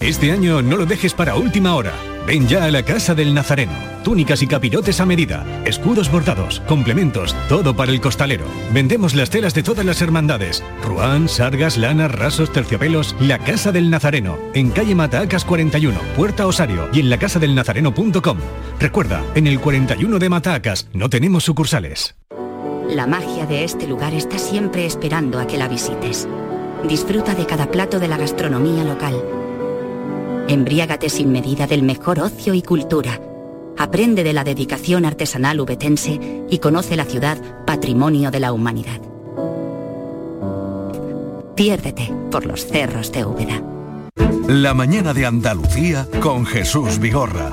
Este año no lo dejes para última hora. Ven ya a la Casa del Nazareno. Túnicas y capirotes a medida, escudos bordados, complementos, todo para el costalero. Vendemos las telas de todas las hermandades. Ruán, sargas, lanas, rasos, terciopelos. La Casa del Nazareno. En calle Matacas 41, Puerta Osario y en lacasadelnazareno.com. Recuerda, en el 41 de Matacas no tenemos sucursales. La magia de este lugar está siempre esperando a que la visites. Disfruta de cada plato de la gastronomía local. Embriágate sin medida del mejor ocio y cultura. Aprende de la dedicación artesanal ubetense y conoce la ciudad patrimonio de la humanidad. Piérdete por los cerros de Úbeda. La mañana de Andalucía con Jesús Vigorra.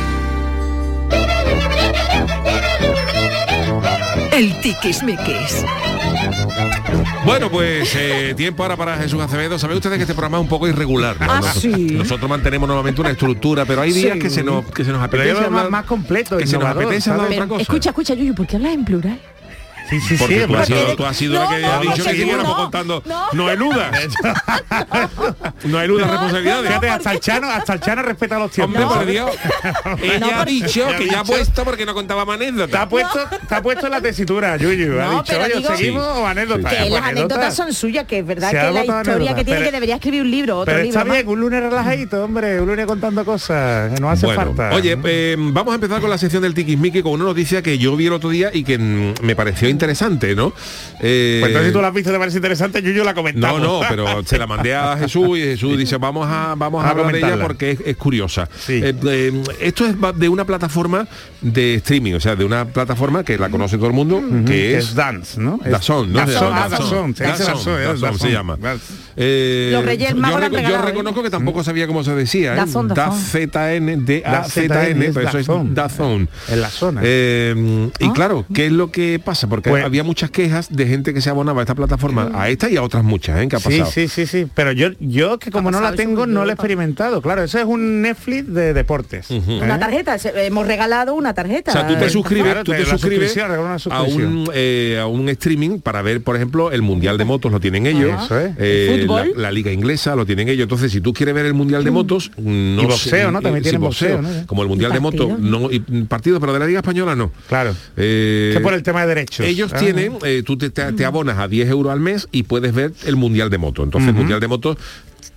El tiquismiquis. Bueno, pues eh, tiempo ahora para Jesús Acevedo. ¿Saben ustedes que este programa es un poco irregular? ¿no? Ah, nosotros, sí. nosotros mantenemos normalmente una estructura, pero hay días Sí. que se nos que se nos apetece hablar- más completo, que se nos apetece hablar de ¿sabes? otra cosa. Escucha, escucha, Yuyu, ¿por qué hablas en plural? Sí, sí, Porque sí. tú, has porque- sido, tú has sido la No, que no, ha no, dicho que siguiéramos contando. no. No, eludas. no eludas responsabilidades. Fíjate, hasta el Chano, hasta el Chano respeta los tiempos. Hombre, por Dios. Ella No, ha dicho Ya ha que ya ha puesto porque no contaba más Te anécdotas. ha puesto, te ha puesto en la tesitura, Yuyu. ha dicho, oye, digo- ¿seguimos Sí. o anécdota? Que Pues las anécdota. anécdotas son suyas, que es verdad que la historia que tiene que debería escribir un libro, otro libro está bien, un lunes relajadito, hombre, un lunes contando cosas, que no hace falta. oye, eh, vamos a empezar con la sección del tiquismiqui con una noticia que yo vi el otro día y que mm, me pareció interesante, ¿no? Eh, pues entonces si tú la has visto, te parece interesante, Yuyu la no, comentamos. no, pero se la mandé a Jesús y Jesús dice vamos a vamos a, A hablar de ella comentarla. porque es, es curiosa. Sí. Eh, eh, esto es de una plataforma de streaming, o sea, de una plataforma que la conoce todo el mundo, que es Dance, ¿no? Es- Dazón, ¿no? Se Dazón, llama ah, Dazón, se Dazón, ¿eh? Se llama. Los Reyes yo, la reco- yo reconozco que tampoco sabía cómo se decía. Dazón, Dazón. D-A-Z-N, D-A-Z-N, pero eso es Dazón. Dazón. En la zona. Y Ah. claro, ¿qué es lo que pasa? Porque porque Pues- había muchas quejas de gente que se abonaba a esta plataforma, a esta y a otras muchas, ¿eh? que ha Sí, pasado. sí, sí, sí. Pero yo, yo que como no la tengo, no lo he experimentado. Claro, eso es un Netflix de deportes. Una ¿eh? tarjeta, se- hemos regalado una tarjeta. O sea, tú te Eh, suscribes, Claro, tú te- la suscribes una a un, eh, a un streaming para ver, por ejemplo, el Mundial de Motos lo tienen ellos, Eso es. eh, ¿El la, fútbol? la Liga Inglesa lo tienen ellos. Entonces, si tú quieres ver el Mundial de Motos, no Y boxeo, ¿no? También sí, tienen boxeo, ¿no? Como el Mundial de Motos, partido. no, y partido, pero de la Liga Española no. Claro. Eh, Que por el tema de derechos. Ellos Ah. tienen, eh, tú te, abonas a 10 euros al mes y puedes ver el Mundial de Moto. Entonces el Mundial de Moto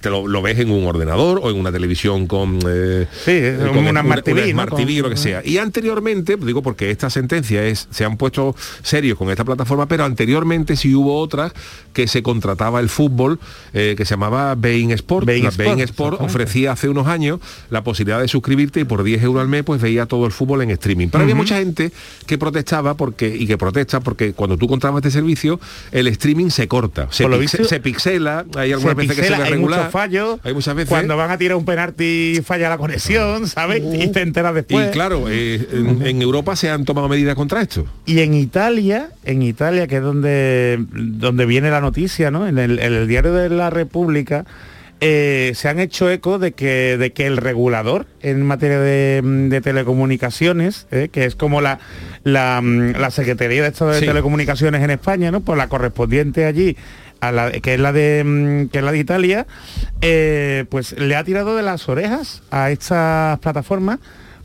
te lo, lo ves en un ordenador o en una televisión con, eh, Sí, una Smart TV. Smart TV, Con- lo que sea. Y anteriormente, digo porque esta sentencia es, se han puesto serios con esta plataforma, pero anteriormente sí hubo otras que se contrataba el fútbol, eh, que se llamaba Bein Sport. Bein Sport, Bein Sport ofrecía hace unos años la posibilidad de suscribirte y por 10 euros al mes pues veía todo el fútbol en streaming. Pero había mucha gente que protestaba porque y que protesta porque cuando tú contratas este servicio el streaming se corta, se, pixe- visto, se pixela, hay algunas Se veces que se muchos fallos. hay muchas veces Cuando van a tirar un penalti falla la conexión, ¿sabes? Y te enteras después. y claro, eh, en, en Europa se han tomado medidas contra esto. Y en Italia, en Italia, que es donde, donde viene la noticia, ¿no? En el, en el diario de la República, eh, se han hecho eco de que, de que el regulador en materia de, de telecomunicaciones, eh, que es como la, la, la Secretaría de Estado de Sí. Telecomunicaciones en España, ¿no? Por la correspondiente allí, que es la de mm, que es la de Italia, eh, pues le ha tirado de las orejas a estas plataformas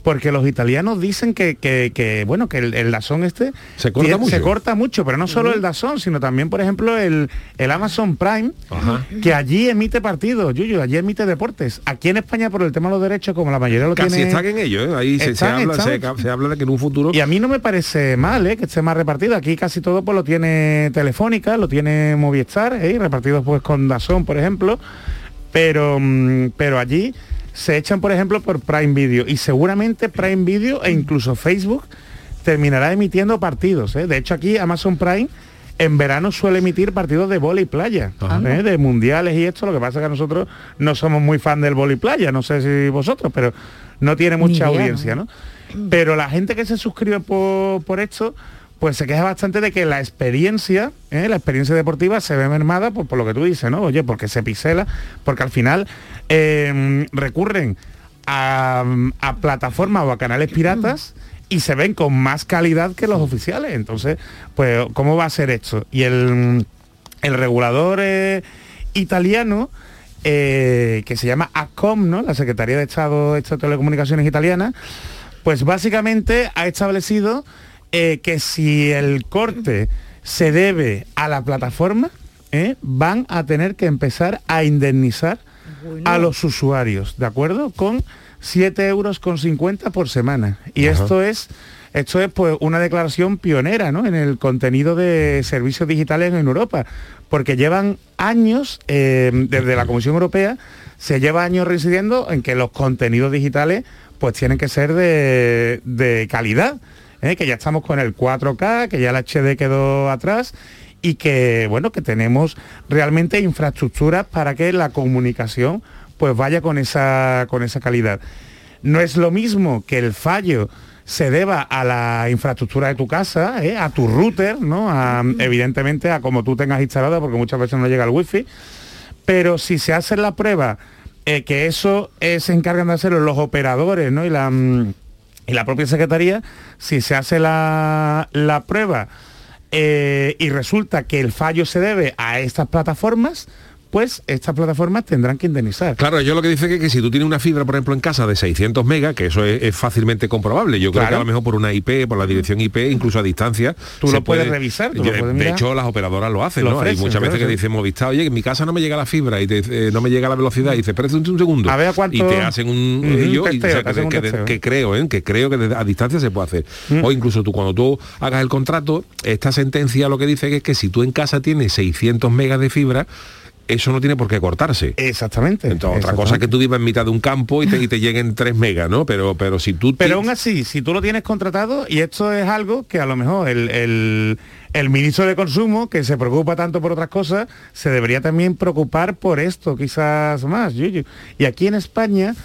porque los italianos dicen que, que- que, bueno que el, el Dazón este Se corta tiene- mucho. se corta mucho, pero no solo el Dazón, sino también, por ejemplo, el, el Amazon Prime, Ajá. que allí emite partidos, Yuyu, allí emite deportes. Aquí en España, por el tema de los derechos, como la mayoría lo Casi tiene... están en ello, ¿eh? ahí se, se Están, habla, se, están. se habla de que en un futuro Y a mí no me parece mal ¿eh? que esté más repartido. Aquí casi todo pues lo tiene Telefónica, lo tiene Movistar, ¿eh? repartidos pues con Dazón, por ejemplo. Pero, mm, pero allí se echan, por ejemplo, por Prime Video. Y seguramente Prime Video e incluso Facebook terminará emitiendo partidos. ¿eh? De hecho, aquí Amazon Prime en verano suele emitir partidos de vóley playa, ¿eh? de mundiales y esto. Lo que pasa es que nosotros no somos muy fan del vóley playa, no sé si vosotros, pero no tiene mucha idea, audiencia, ¿no? Pero la gente que se suscribe por, por esto, pues se queja bastante de que la experiencia, ¿eh? la experiencia deportiva se ve mermada por, por lo que tú dices, ¿no? Oye, porque se pisela, porque al final eh, recurren a, a plataformas o a canales piratas y se ven con más calidad que los oficiales. Entonces, pues, ¿cómo va a ser esto? Y el, el regulador eh, italiano, eh, que se llama ACOM, ¿no? La Secretaría de Estado de Telecomunicaciones italiana, pues básicamente ha establecido eh, que si el corte se debe a la plataforma, ¿eh? van a tener que empezar a indemnizar a los usuarios, ¿de acuerdo? Con 7 euros con 50 por semana. Y esto es esto es pues una declaración pionera ¿no? en el contenido de servicios digitales en Europa, porque llevan años, eh, desde la Comisión Europea, se lleva años residiendo en que los contenidos digitales pues tienen que ser de, de calidad, ¿eh? que ya estamos con el 4K, que ya el HD quedó atrás y que bueno que tenemos realmente infraestructuras para que la comunicación pues vaya con esa con esa calidad. No es lo mismo que el fallo se deba a la infraestructura de tu casa, ¿eh? a tu router, ¿no? A, evidentemente a como tú tengas instalada, porque muchas veces no llega el wifi. Pero si se hace la prueba, eh, que eso eh, se encargan de hacerlo los operadores, ¿no? Y la, y la propia secretaría, si se hace la, la prueba eh, y resulta que el fallo se debe a estas plataformas, pues estas plataformas tendrán que indemnizar. Claro, yo lo que dice que, que si tú tienes una fibra, por ejemplo, en casa de 600 megas, que eso es, es fácilmente comprobable, yo creo Claro. que a lo mejor por una IP, por la dirección IP, incluso a distancia. Tú se lo puedes puede- revisar, tú de, lo puedes de mirar. hecho, las operadoras lo hacen, Lo ¿no? ofrecen, Hay muchas veces que dicen Movistar, oye, en mi casa no me llega la fibra y te- eh, no me llega la velocidad, y dice, espérate un, un segundo. A ver a cuánto- Y te hacen un Ujú, ellos, y, testeo, o sea, te hacen un que, que- testeo. que creo, ¿eh? que creo que desde- a distancia se puede hacer. Mm. O incluso tú cuando tú hagas el contrato, esta sentencia lo que dice es que si tú en casa tienes 600 megas de fibra, eso no tiene por qué cortarse. Exactamente. Entonces, otra cosa es que tú vivas en mitad de un campo y te, y te lleguen 3 megas, ¿no? Pero, pero si tú... Pero aún así, si tú lo tienes contratado, y esto es algo que a lo mejor el, el- el ministro de Consumo, que se preocupa tanto por otras cosas, se debería también preocupar por esto, quizás más. Yuyu. Y aquí en España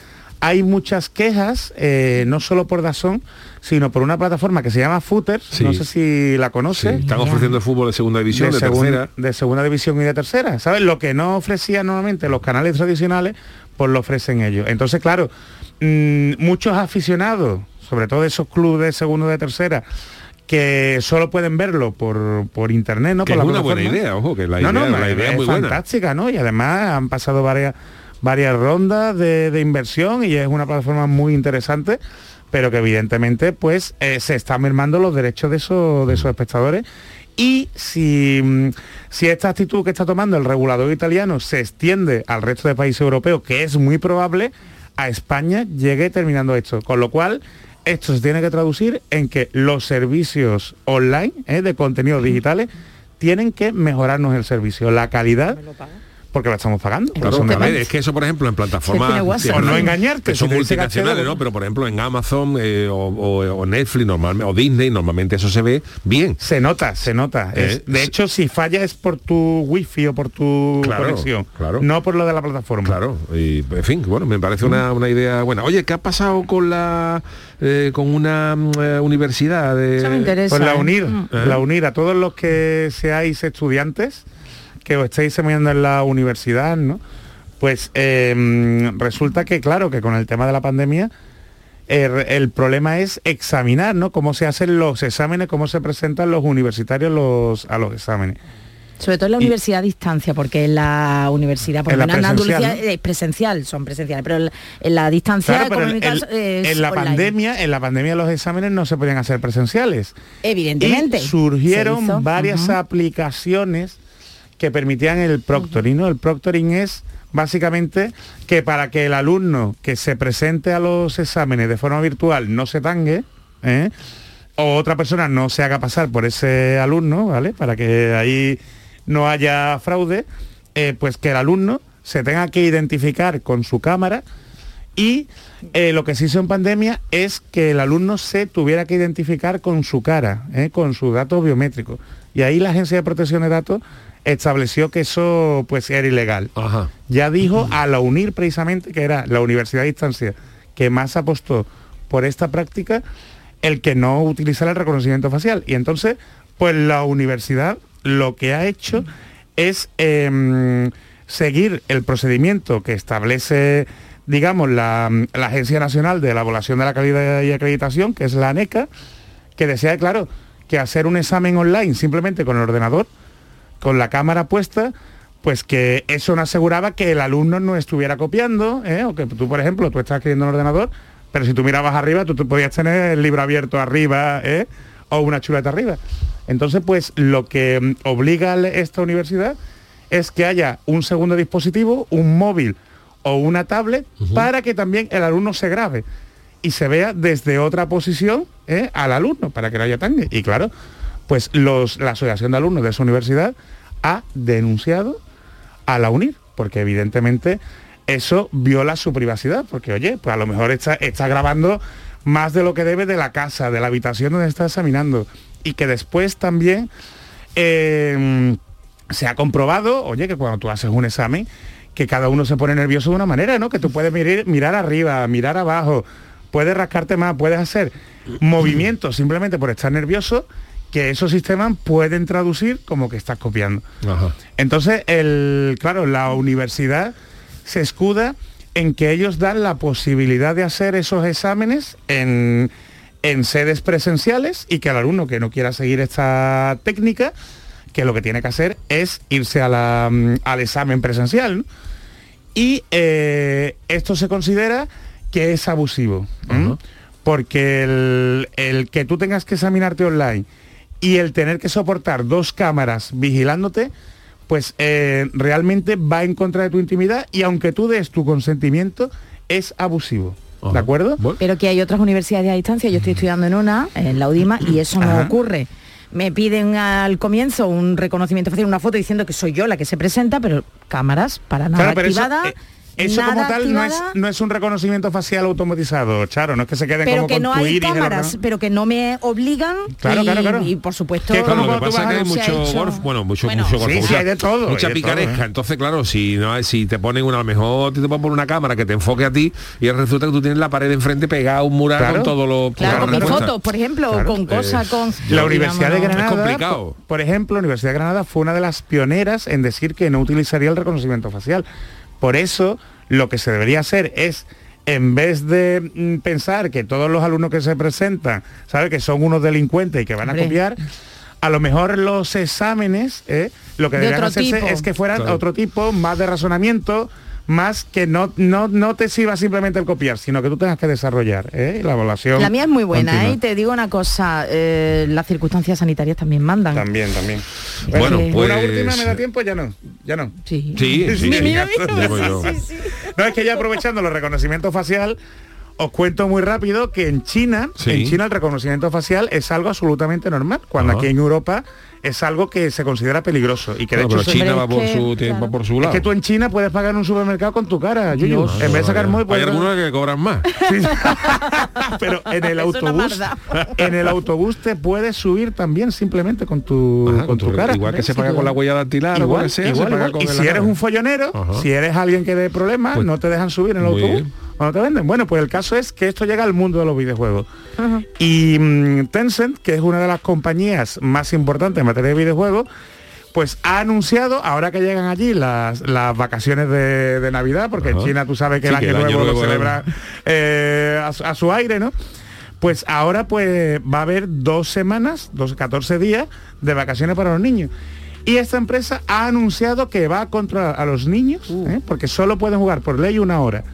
hay muchas quejas, eh, no solo por Dazón, sino por una plataforma que se llama Footers, Sí. no sé si la conoce. Están ofreciendo el fútbol de segunda división, de, segun- tercera. de segunda división y de tercera. ¿Sabes? Lo que no ofrecían normalmente los canales tradicionales, pues lo ofrecen ellos. Entonces, claro, mm, muchos aficionados, sobre todo esos clubes de segunda y de tercera, que solo pueden verlo por, por internet, ¿no? Que por es la una buena idea, ojo, que la No, idea, no, la idea es muy buena. fantástica, ¿no? Y además han pasado varias varias rondas de, de inversión y es una plataforma muy interesante, pero que evidentemente pues eh, se están mermando los derechos de esos, de esos espectadores. Y si, mm, si esta actitud que está tomando el regulador italiano se extiende al resto de países europeos, que es muy probable, a España llegue terminando esto. Con lo cual, esto se tiene que traducir en que los servicios online eh, de contenidos digitales tienen que mejorarnos el servicio, la calidad, porque la estamos pagando. Claro, Son es que eso, por ejemplo, en plataformas... sí, no engañarte, Que son si multinacionales, ¿no? Pero, por ejemplo, en Amazon eh, o, o- o Netflix normalmente, o Disney, normalmente eso se ve bien. Se nota, se nota. Es- Eh, de sí. hecho, si falla es por tu wifi o por tu Claro, conexión, claro. no por lo de la plataforma. Claro, y en fin, bueno, me parece una, una idea buena. Oye, ¿qué ha pasado con la eh, con una mm, eh, universidad de Eso me interesa. Pues la unir, Mm. ¿Eh? la unir a todos los que seáis estudiantes, que os estéis seminando en la universidad, ¿no? Pues eh, mm, resulta que, claro, que con el tema de la pandemia, el, el problema es examinar, ¿no? Cómo se hacen los exámenes, cómo se presentan los universitarios los, a los exámenes. Sobre todo en la universidad a distancia, porque en la universidad, por lo la menos en Andalucía, es presencial, son presenciales, pero en- en la distancia Claro, pero en, la online. pandemia, en la pandemia los exámenes no se podían hacer presenciales. Evidentemente. Y surgieron varias aplicaciones que permitían el proctoring. ¿no? El proctoring es básicamente que para que el alumno que se presente a los exámenes de forma virtual no se tangue, ¿eh? o otra persona no se haga pasar por ese alumno, ¿vale? Para que ahí no haya fraude, eh, pues que el alumno se tenga que identificar con su cámara y eh, lo que se hizo en pandemia es que el alumno se tuviera que identificar con su cara, con su dato biométrico. Y ahí la Agencia de Protección de Datos estableció que eso pues era ilegal. Ya dijo a la UNIR precisamente, que era la Universidad a Distancia, que más apostó por esta práctica, el que no utilizara el reconocimiento facial. Y entonces, pues la universidad lo que ha hecho es em, seguir el procedimiento que establece, digamos, la, la Agencia Nacional de Elaboración de la Calidad y Acreditación, que es la ANECA, que decía, claro, que hacer un examen online simplemente con el ordenador, con la cámara puesta, pues que eso no aseguraba que el alumno no estuviera copiando, ¿eh? o que tú, por ejemplo, tú estás escribiendo en el ordenador, pero si tú mirabas arriba, tú, tú podías tener el libro abierto arriba, ¿eh? o una chuleta arriba. Entonces, pues lo que mm, obliga a esta universidad es que haya un segundo dispositivo, un móvil o una tablet, para que también el alumno se grabe y se vea desde otra posición ¿eh? al alumno, para que no haya tangue. Y claro, pues los, la Asociación de Alumnos de esa universidad ha denunciado a la UNIR, porque evidentemente eso viola su privacidad, porque oye, pues a lo mejor está, está grabando más de lo que debe de la casa, de la habitación donde está examinando, y que después también eh, se ha comprobado, oye, que cuando tú haces un examen, que cada uno se pone nervioso de una manera, ¿no? Que tú puedes mirar, mirar arriba, mirar abajo, puedes rascarte más, puedes hacer movimientos simplemente por estar nervioso, que esos sistemas pueden traducir como que estás copiando. Entonces, el, claro, la universidad se escuda en que ellos dan la posibilidad de hacer esos exámenes en, en sedes presenciales y que el alumno que no quiera seguir esta técnica, que lo que tiene que hacer es irse a la, mm, al examen presencial. ¿no? Y eh, esto se considera que es abusivo. Porque el, el que tú tengas que examinarte online y el tener que soportar dos cámaras vigilándote, pues eh, realmente va en contra de tu intimidad y aunque tú des tu consentimiento, es abusivo. ¿De acuerdo? Pero que hay otras universidades a distancia, yo estoy estudiando en una, en la UDIMA, y eso no Ajá. ocurre. Me piden al comienzo un reconocimiento facial, una foto diciendo que soy yo la que se presenta, pero cámaras para nada Claro, eso, activada. eh, Eso como tal no es, no es un reconocimiento facial automatizado, Charo, no es que se queden pero como que con no tu hay cámaras, pero que no me obligan. Claro, y, claro, claro. y por supuesto. Que como Claro, lo que pasa es que hay mucho golf, bueno, mucho, Bueno, mucho golf, sí, mucha, sí, hay de todo, mucha hay de todo, picaresca. ¿eh? Entonces, claro, si no si te ponen una, a lo mejor te ponen una cámara que te enfoque a ti y resulta que tú tienes la pared enfrente pegada a un mural Claro. con todo lo Claro, con fotos, por ejemplo, Claro. con cosas, Eh, con. La Universidad de Granada, Es complicado. Por, por ejemplo, la Universidad de Granada fue una de las pioneras en decir que no utilizaría el reconocimiento facial. Por eso, lo que se debería hacer es en vez de mm, pensar que todos los alumnos que se presentan, sabe que son unos delincuentes y que van a Hombre. copiar, a lo mejor los exámenes, ¿eh? lo que De deberían hacerse tipo. es que fueran Claro. otro tipo, más de razonamiento, más que no, no, no te sirva simplemente el copiar, sino que tú tengas que desarrollar ¿eh? la evaluación. La mía es muy buena. ¿eh? Y te digo una cosa, eh, las circunstancias sanitarias también mandan. También, también. Bueno, pues... Una última me da tiempo, ya no, ya no. Sí. Sí, sí, sí, sí. No, es que ya aprovechando los reconocimientos facial, os cuento muy rápido que en China, Sí. en China el reconocimiento facial es algo absolutamente normal, cuando aquí en Europa es algo que se considera peligroso y que de Claro, hecho pero China va es por que, su tiempo claro. por su es lado. que tú en China puedes pagar en un supermercado con tu cara, Yuyu. En vez de sacar móvil, Hay puedes- algunos que cobran más. Sí. pero en el Es autobús en el autobús te puedes subir también simplemente con tu Ajá, con tu cara Igual que se paga igual. con la huella dactilar o igual, que sea, se igual, paga igual. con y si eres cara. un follonero Ajá. si eres alguien que dé problemas Pues- no te dejan subir en el autobús bien. Cuando te venden bueno pues el caso es que esto llega al mundo de los videojuegos y mm, Tencent que es una de las compañías más importantes en materia de videojuegos pues ha anunciado, ahora que llegan allí las, las vacaciones de, de Navidad, porque en. China tú sabes que Sí, el que año el año nuevo lo celebra eh, a, su- a su aire, ¿no? Pues ahora pues va a haber dos semanas, dos, 14 días de vacaciones para los niños. Y esta empresa ha anunciado que va a controlar a los niños, ¿eh? porque solo pueden jugar por ley una hora.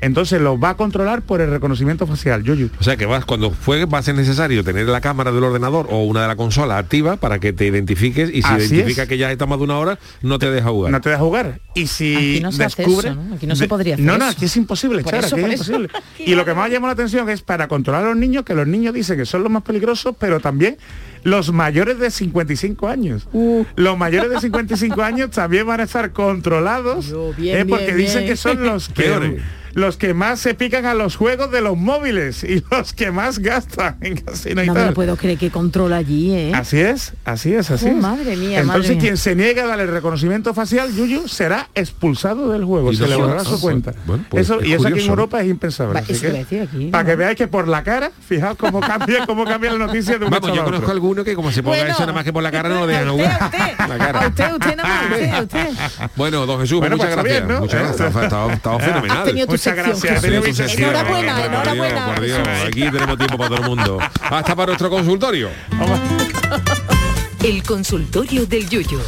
Entonces los va a controlar por el reconocimiento facial, Yuyu. O sea que vas cuando juegues va a ser necesario tener la cámara del ordenador o una de la consola activa para que te identifiques y si Así identifica es. que ya está más de una hora no te deja jugar. No te deja jugar. Y si Aquí no se hace descubre... eso, ¿no? Aquí no se podría hacer No, no, aquí es imposible, Chara, eso, aquí es imposible. Y lo que más llama la atención es para controlar a los niños, que los niños dicen que son los más peligrosos, pero también los mayores de 55 años. Uh. Los mayores de 55 años también van a estar controlados, Yo, bien, eh, porque bien, dicen bien. que son los que Peores. Los que más se pican a los juegos de los móviles y los que más gastan en casino y No me tal. lo puedo creer que controla allí, ¿eh? Así es, así es, así Oh, es. madre mía, Entonces madre mía. quien se niega a darle el reconocimiento facial, Yuyu, será expulsado del juego, Y se le borrará su cuenta. bueno, pues eso, es y eso aquí en. Europa es impensable. Para ¿no? que veáis que por la cara, fijaos cómo cambia, cómo cambia la noticia de un Vamos, yo conozco alguno que como se ponga Bueno. eso nada más que por la cara no lo dejan A usted, jugar. a usted. La cara. A usted, usted nada más, usted, a usted. Bueno, don Jesús, Bueno, muchas pues gracias. bien, ¿no? Muchas gracias. Estaba, estaba- estaba Has fenomenal. Muchas gracias. Enhorabuena, enhorabuena. por Dios, aquí tenemos tiempo para todo el mundo. Hasta para nuestro consultorio. El consultorio del Yuyo.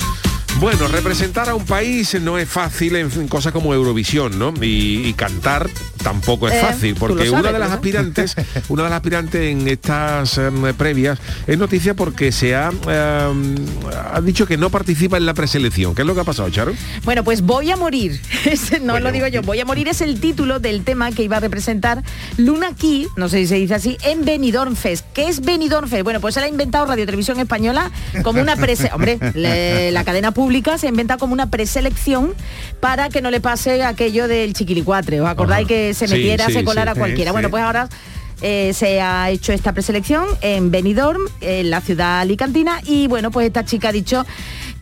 Bueno, representar a un país no es fácil en cosas como Eurovisión, ¿no? Y, y cantar tampoco es Eh, fácil, porque sabes, una de las ¿no? aspirantes, una de las aspirantes en estas em, previas es noticia porque se ha, em, ha dicho que no participa en la preselección. ¿Qué es lo que ha pasado, Charo? Bueno, pues Voy a morir. No Bueno. lo digo yo. Voy a morir es el título del tema que iba a representar Luna Key, no sé si se dice así, en Benidorm Fest. ¿Qué es Benidorm Fest? Bueno, pues se la ha inventado Radio Televisión Española como una prese... Hombre, le- la cadena pública se ha inventado como una preselección para que no le pase aquello del chiquilicuatre. ¿Os acordáis Ajá. que se metiera, sí, se colara sí, cualquiera? sí. Bueno, pues ahora eh, se ha hecho esta preselección en Benidorm, en la ciudad alicantina, y bueno, pues esta chica ha dicho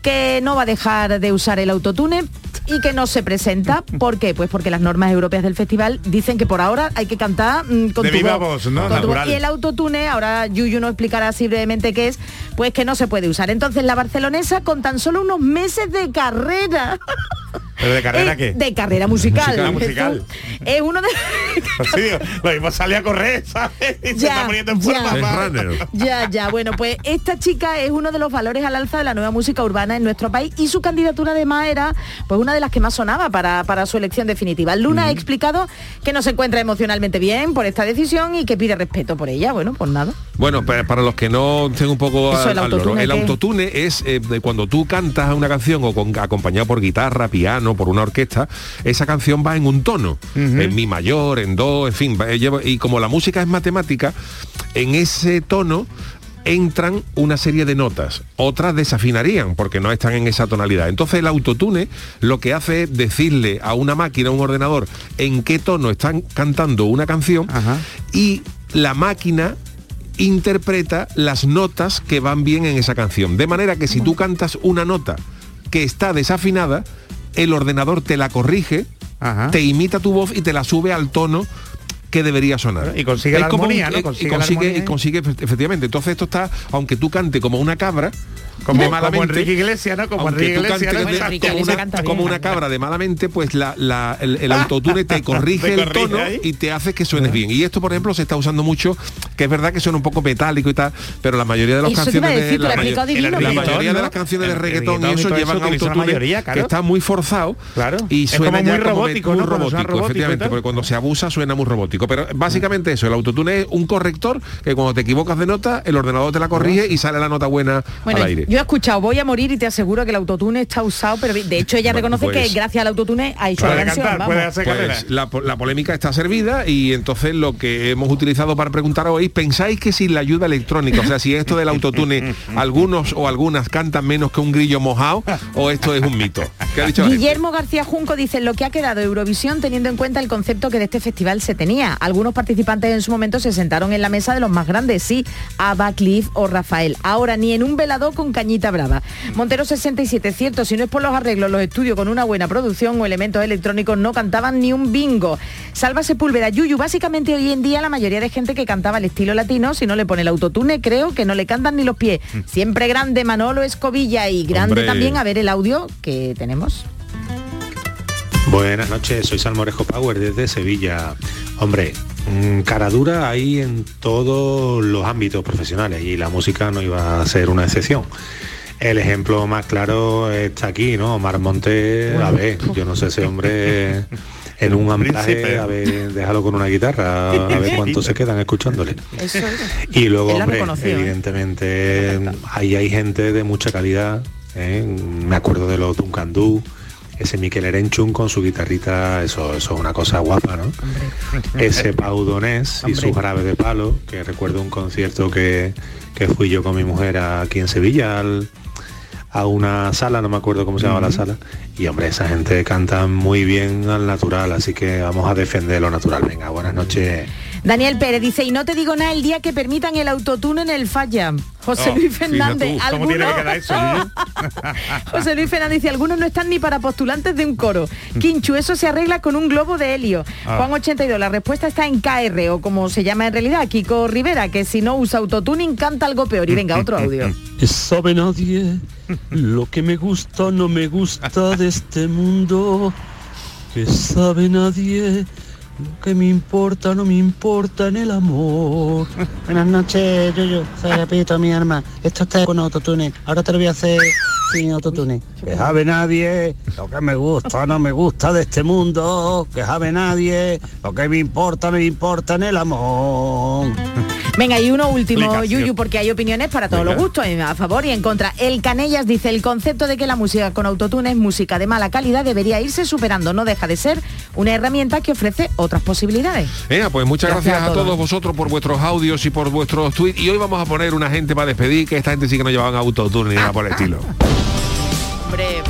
que no va a dejar de usar el autotune y que no se presenta. ¿Por qué? Pues porque las normas europeas del festival dicen que por ahora hay que cantar mm, con De tu viva voz. voz, ¿no? Con tu voz. Natural. Y el autotune, ahora Yuyu nos explicará así brevemente qué es, pues que no se puede usar. Entonces la barcelonesa con tan solo unos meses de carrera. ¿Pero de carrera eh, qué? De carrera musical. Musical, musical. Es uno de... Pues sí, lo mismo sale a correr, ¿sabes? Y se Ya, está poniendo en ya. forma. Es. Ya, ya, bueno, pues esta chica es uno de los valores al alza de la nueva música urbana en nuestro país y su candidatura además era pues una de las que más sonaba para, para su elección definitiva. Luna ha explicado que no se encuentra emocionalmente bien por esta decisión y que pide respeto por ella. Bueno, pues nada. Bueno, pa- para los que no estén un poco Eso, al- el al loro, autotune, el ¿qué? autotune es eh, de cuando tú cantas una canción o con, acompañado por guitarra, piano, por una orquesta, esa canción va en un tono, en mi mayor, en do, en fin, y como la música es matemática, en ese tono entran una serie de notas, otras desafinarían porque no están en esa tonalidad. Entonces el autotune lo que hace es decirle a una máquina, a un ordenador, en qué tono están cantando una canción y la máquina interpreta las notas que van bien en esa canción. De manera que si tú cantas una nota que está desafinada, el ordenador te la corrige, te imita tu voz y te la sube al tono que debería sonar. Y consigue la como un- armonía, ¿no? Consigue y la consigue, armonía. y consigue efe- efectivamente. Entonces esto está, aunque tú cante como una cabra, Como- de como malamente, Enrique Iglesias, ¿no? Como Enrique tú Iglesias, cantes ¿no? de- Enrique como, una, como una cabra de malamente, pues la, la- el, el autotune te corrige el tono ahí. y te hace que suenes bien. Y esto, por ejemplo, se está usando mucho, que es verdad que suena un poco metálico y tal, pero la mayoría de las canciones de decir, la, divino, mayoría de las canciones de reggaetón y eso todo llevan autotune claro. que está muy forzado Claro. y Es suena como ya muy robótico, muy robótico, efectivamente, porque cuando se abusa suena muy robótico. Pero básicamente eso, el autotune es un corrector que cuando te equivocas de nota, el ordenador te la corrige y sale la nota buena Bueno, al aire. yo he escuchado Voy a morir y te aseguro que el autotune está usado, pero de hecho ella Bueno, reconoce pues- que gracias al autotune ha hecho la canción. vamos. Pues la, po- la polémica está servida y entonces lo que hemos utilizado para preguntar hoy, ¿pensáis que sin la ayuda electrónica, o sea, si esto del autotune, algunos o algunas cantan menos que un grillo mojado o esto es un mito? ¿Qué ha dicho la gente? Guillermo García Junco dice lo que ha quedado Eurovisión teniendo en cuenta el concepto que de este festival se tenía. Algunos participantes en su momento se sentaron en la mesa de los más grandes, sí, Abba, Cliff o Rafael. Ahora ni en un velador con cañita brava. Montero 67, cierto, si no es por los arreglos, los estudios con una buena producción o elementos electrónicos no cantaban ni un bingo. Salva Sepúlveda, Yuyu, básicamente hoy en día la mayoría de gente que cantaba el estilo latino, si no le pone el autotune, creo que no le cantan ni los pies. Siempre grande Manolo Escobilla y grande Hombre. también a ver el audio que tenemos. Buenas noches, soy Salmorejo Power desde Sevilla. Hombre, mm, cara dura hay en todos los ámbitos profesionales y la música no iba a ser una excepción. El ejemplo más claro está aquí, ¿no? Omar Monte, a ver, yo no sé ese hombre en un amplaje, a ver, déjalo con una guitarra, a ver cuántos se quedan escuchándole. Y luego, hombre, ¿eh? evidentemente, ahí hay gente de mucha calidad. ¿eh? Me acuerdo de los Duncan Du, ese Miquel Erenchun con su guitarrita, eso, eso es una cosa guapa, ¿no? Ese Pau Donés y su jarabe de palo, que recuerdo un concierto que, que fui yo con mi mujer aquí en Sevilla al- a una sala, no me acuerdo cómo se llama la sala, y hombre, esa gente canta muy bien al natural, así que vamos a defender lo natural. Venga, buenas noches. Daniel Pérez dice, y no te digo nada el día que permitan el autotune en el falla. José Oh, Luis Fernández, tú, ¿cómo tiene que algunos- quedar eso, Yuyu? José Luis Fernández dice, algunos no están ni para postulantes de un coro. Quinchu, eso se arregla con un globo de helio. Ah. Juan 82, la respuesta está en KR, o como se llama en realidad, Kiko Rivera, que si no usa autotuning canta algo peor. Y venga, otro audio. Sabe nadie lo que me gusta, no me gusta de este mundo. Que sabe nadie que me importa, no me importa en el amor. Buenas noches, Yuyu. Soy Repito, mi arma. Esto está con autotune. Ahora te lo voy a hacer sin autotune. Que sabe nadie lo que me gusta, no me gusta de este mundo. Que sabe nadie lo que me importa, no me importa en el amor. Venga, y uno último. Yuyu, porque hay opiniones para todos Venga. los gustos, a favor y en contra. El Canellas dice, el concepto de que la música con autotune es música de mala calidad debería irse superando. No deja de ser una herramienta que ofrece otras posibilidades. Venga, pues muchas Gracias gracias, a a todos. todos vosotros por vuestros audios y por vuestros tweets. Y hoy vamos a poner una gente para despedir, que esta gente sí que no llevaban autotune ni nada por el estilo. Hombre,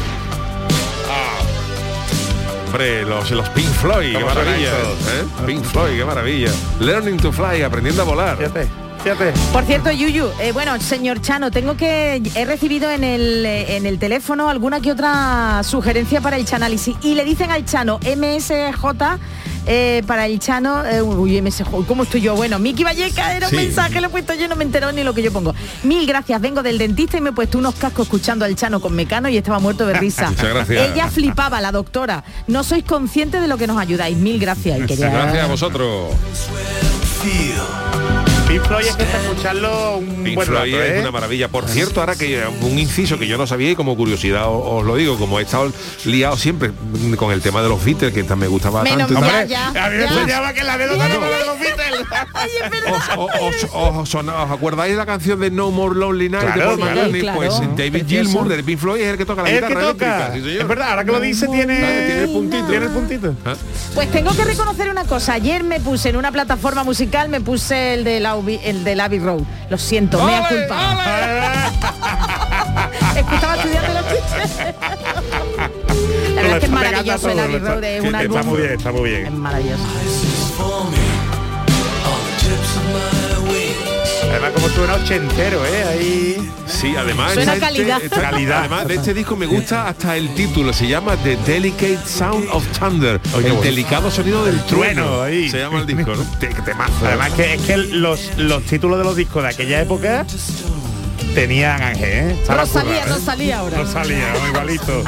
Hombre, los, los Pink Floyd, qué ¿Cómo suena maravilla. eso? ¿eh? Pink Floyd, qué maravilla. Learning to fly, aprendiendo a volar. Fíjate, fíjate. Por cierto, Yuyu, eh, bueno, señor Chano, tengo que he recibido en el eh, en el teléfono alguna que otra sugerencia para el chanálisis y le dicen al Chano MSJ eh, para el Chano, eh, uy, MSJ, ¿cómo estoy yo? Bueno, Miki Valleca era Sí. un mensaje, lo he puesto yo, no me entero ni lo que yo pongo. Mil gracias, vengo del dentista y me he puesto unos cascos escuchando al Chano con Mecano y estaba muerto de risa. Muchas gracias. Ella flipaba, la doctora. No sois conscientes de lo que nos ayudáis. Mil gracias. Y quería- Gracias a vosotros. Pink Floyd es que escucharlo un Pink buen Floyd rato, es ¿eh? una maravilla. Por cierto, ahora que un inciso que yo no sabía y como curiosidad os, os lo digo, como he estado liado siempre con el tema de los Beatles, que me gustaba Menos tanto. y mal, tal. ya, A mí me ya. enseñaba que la anécdota no era de los Beatles. os, os- os- os sona- ¿os acuerdáis de la canción de No More Lonely Night de Claro, Paul claro, McCartney? claro. Pues David Gilmour de Pink Floyd es el que toca la Es el que guitarra toca. eléctrica. sí. Es verdad, ahora que lo dice tiene, tiene el puntito. Tiene el puntito. Ah. Pues tengo que reconocer una cosa. Ayer me puse en una plataforma musical, me puse el de la El del Abbey Road. Lo siento, me ha culpado. es que estaba estudiando los chistes. La verdad es que es maravilloso el Abbey Road, es un Está álbum muy bien, está muy bien. es maravilloso. Como suena ochentero, ¿eh? Ahí... Sí, además Suena este- calidad. este- Calidad. Además de este disco me gusta hasta el título, se llama The Delicate Sound of Thunder, el bueno. delicado sonido del trueno. Trueno, ahí. Se llama el disco, ¿no? Te- temazo. Además que es que los, los títulos de los discos de aquella época tenían ángel, ¿eh? Estaba Rosalía, currado, ¿eh? Rosalía ahora. Rosalía, ¿no? igualito.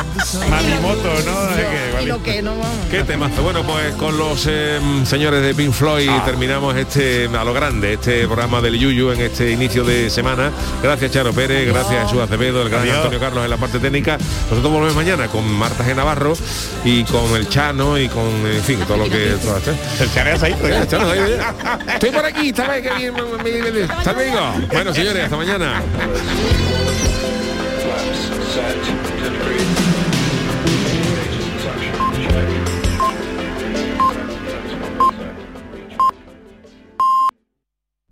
Mamimoto, ¿no? Que Y igualito. lo que no vamos. Qué temazo. Bueno, pues con los eh, señores de Pink Floyd terminamos este a lo grande, este programa del Yuyu en este inicio de semana. Gracias Charo Pérez, gracias Jesús Acevedo, el gran Adiós. Antonio Carlos en la parte técnica. Nosotros volvemos mañana con Marta G. Navarro y con el Chano y con, en fin, todo lo que... todo. El Chano ya se ha ido, Ya, ¿eh? Chano, ahí, ya. Estoy por aquí, está bien, que bien, hasta luego. Bueno, señores, hasta mañana. Flaps set.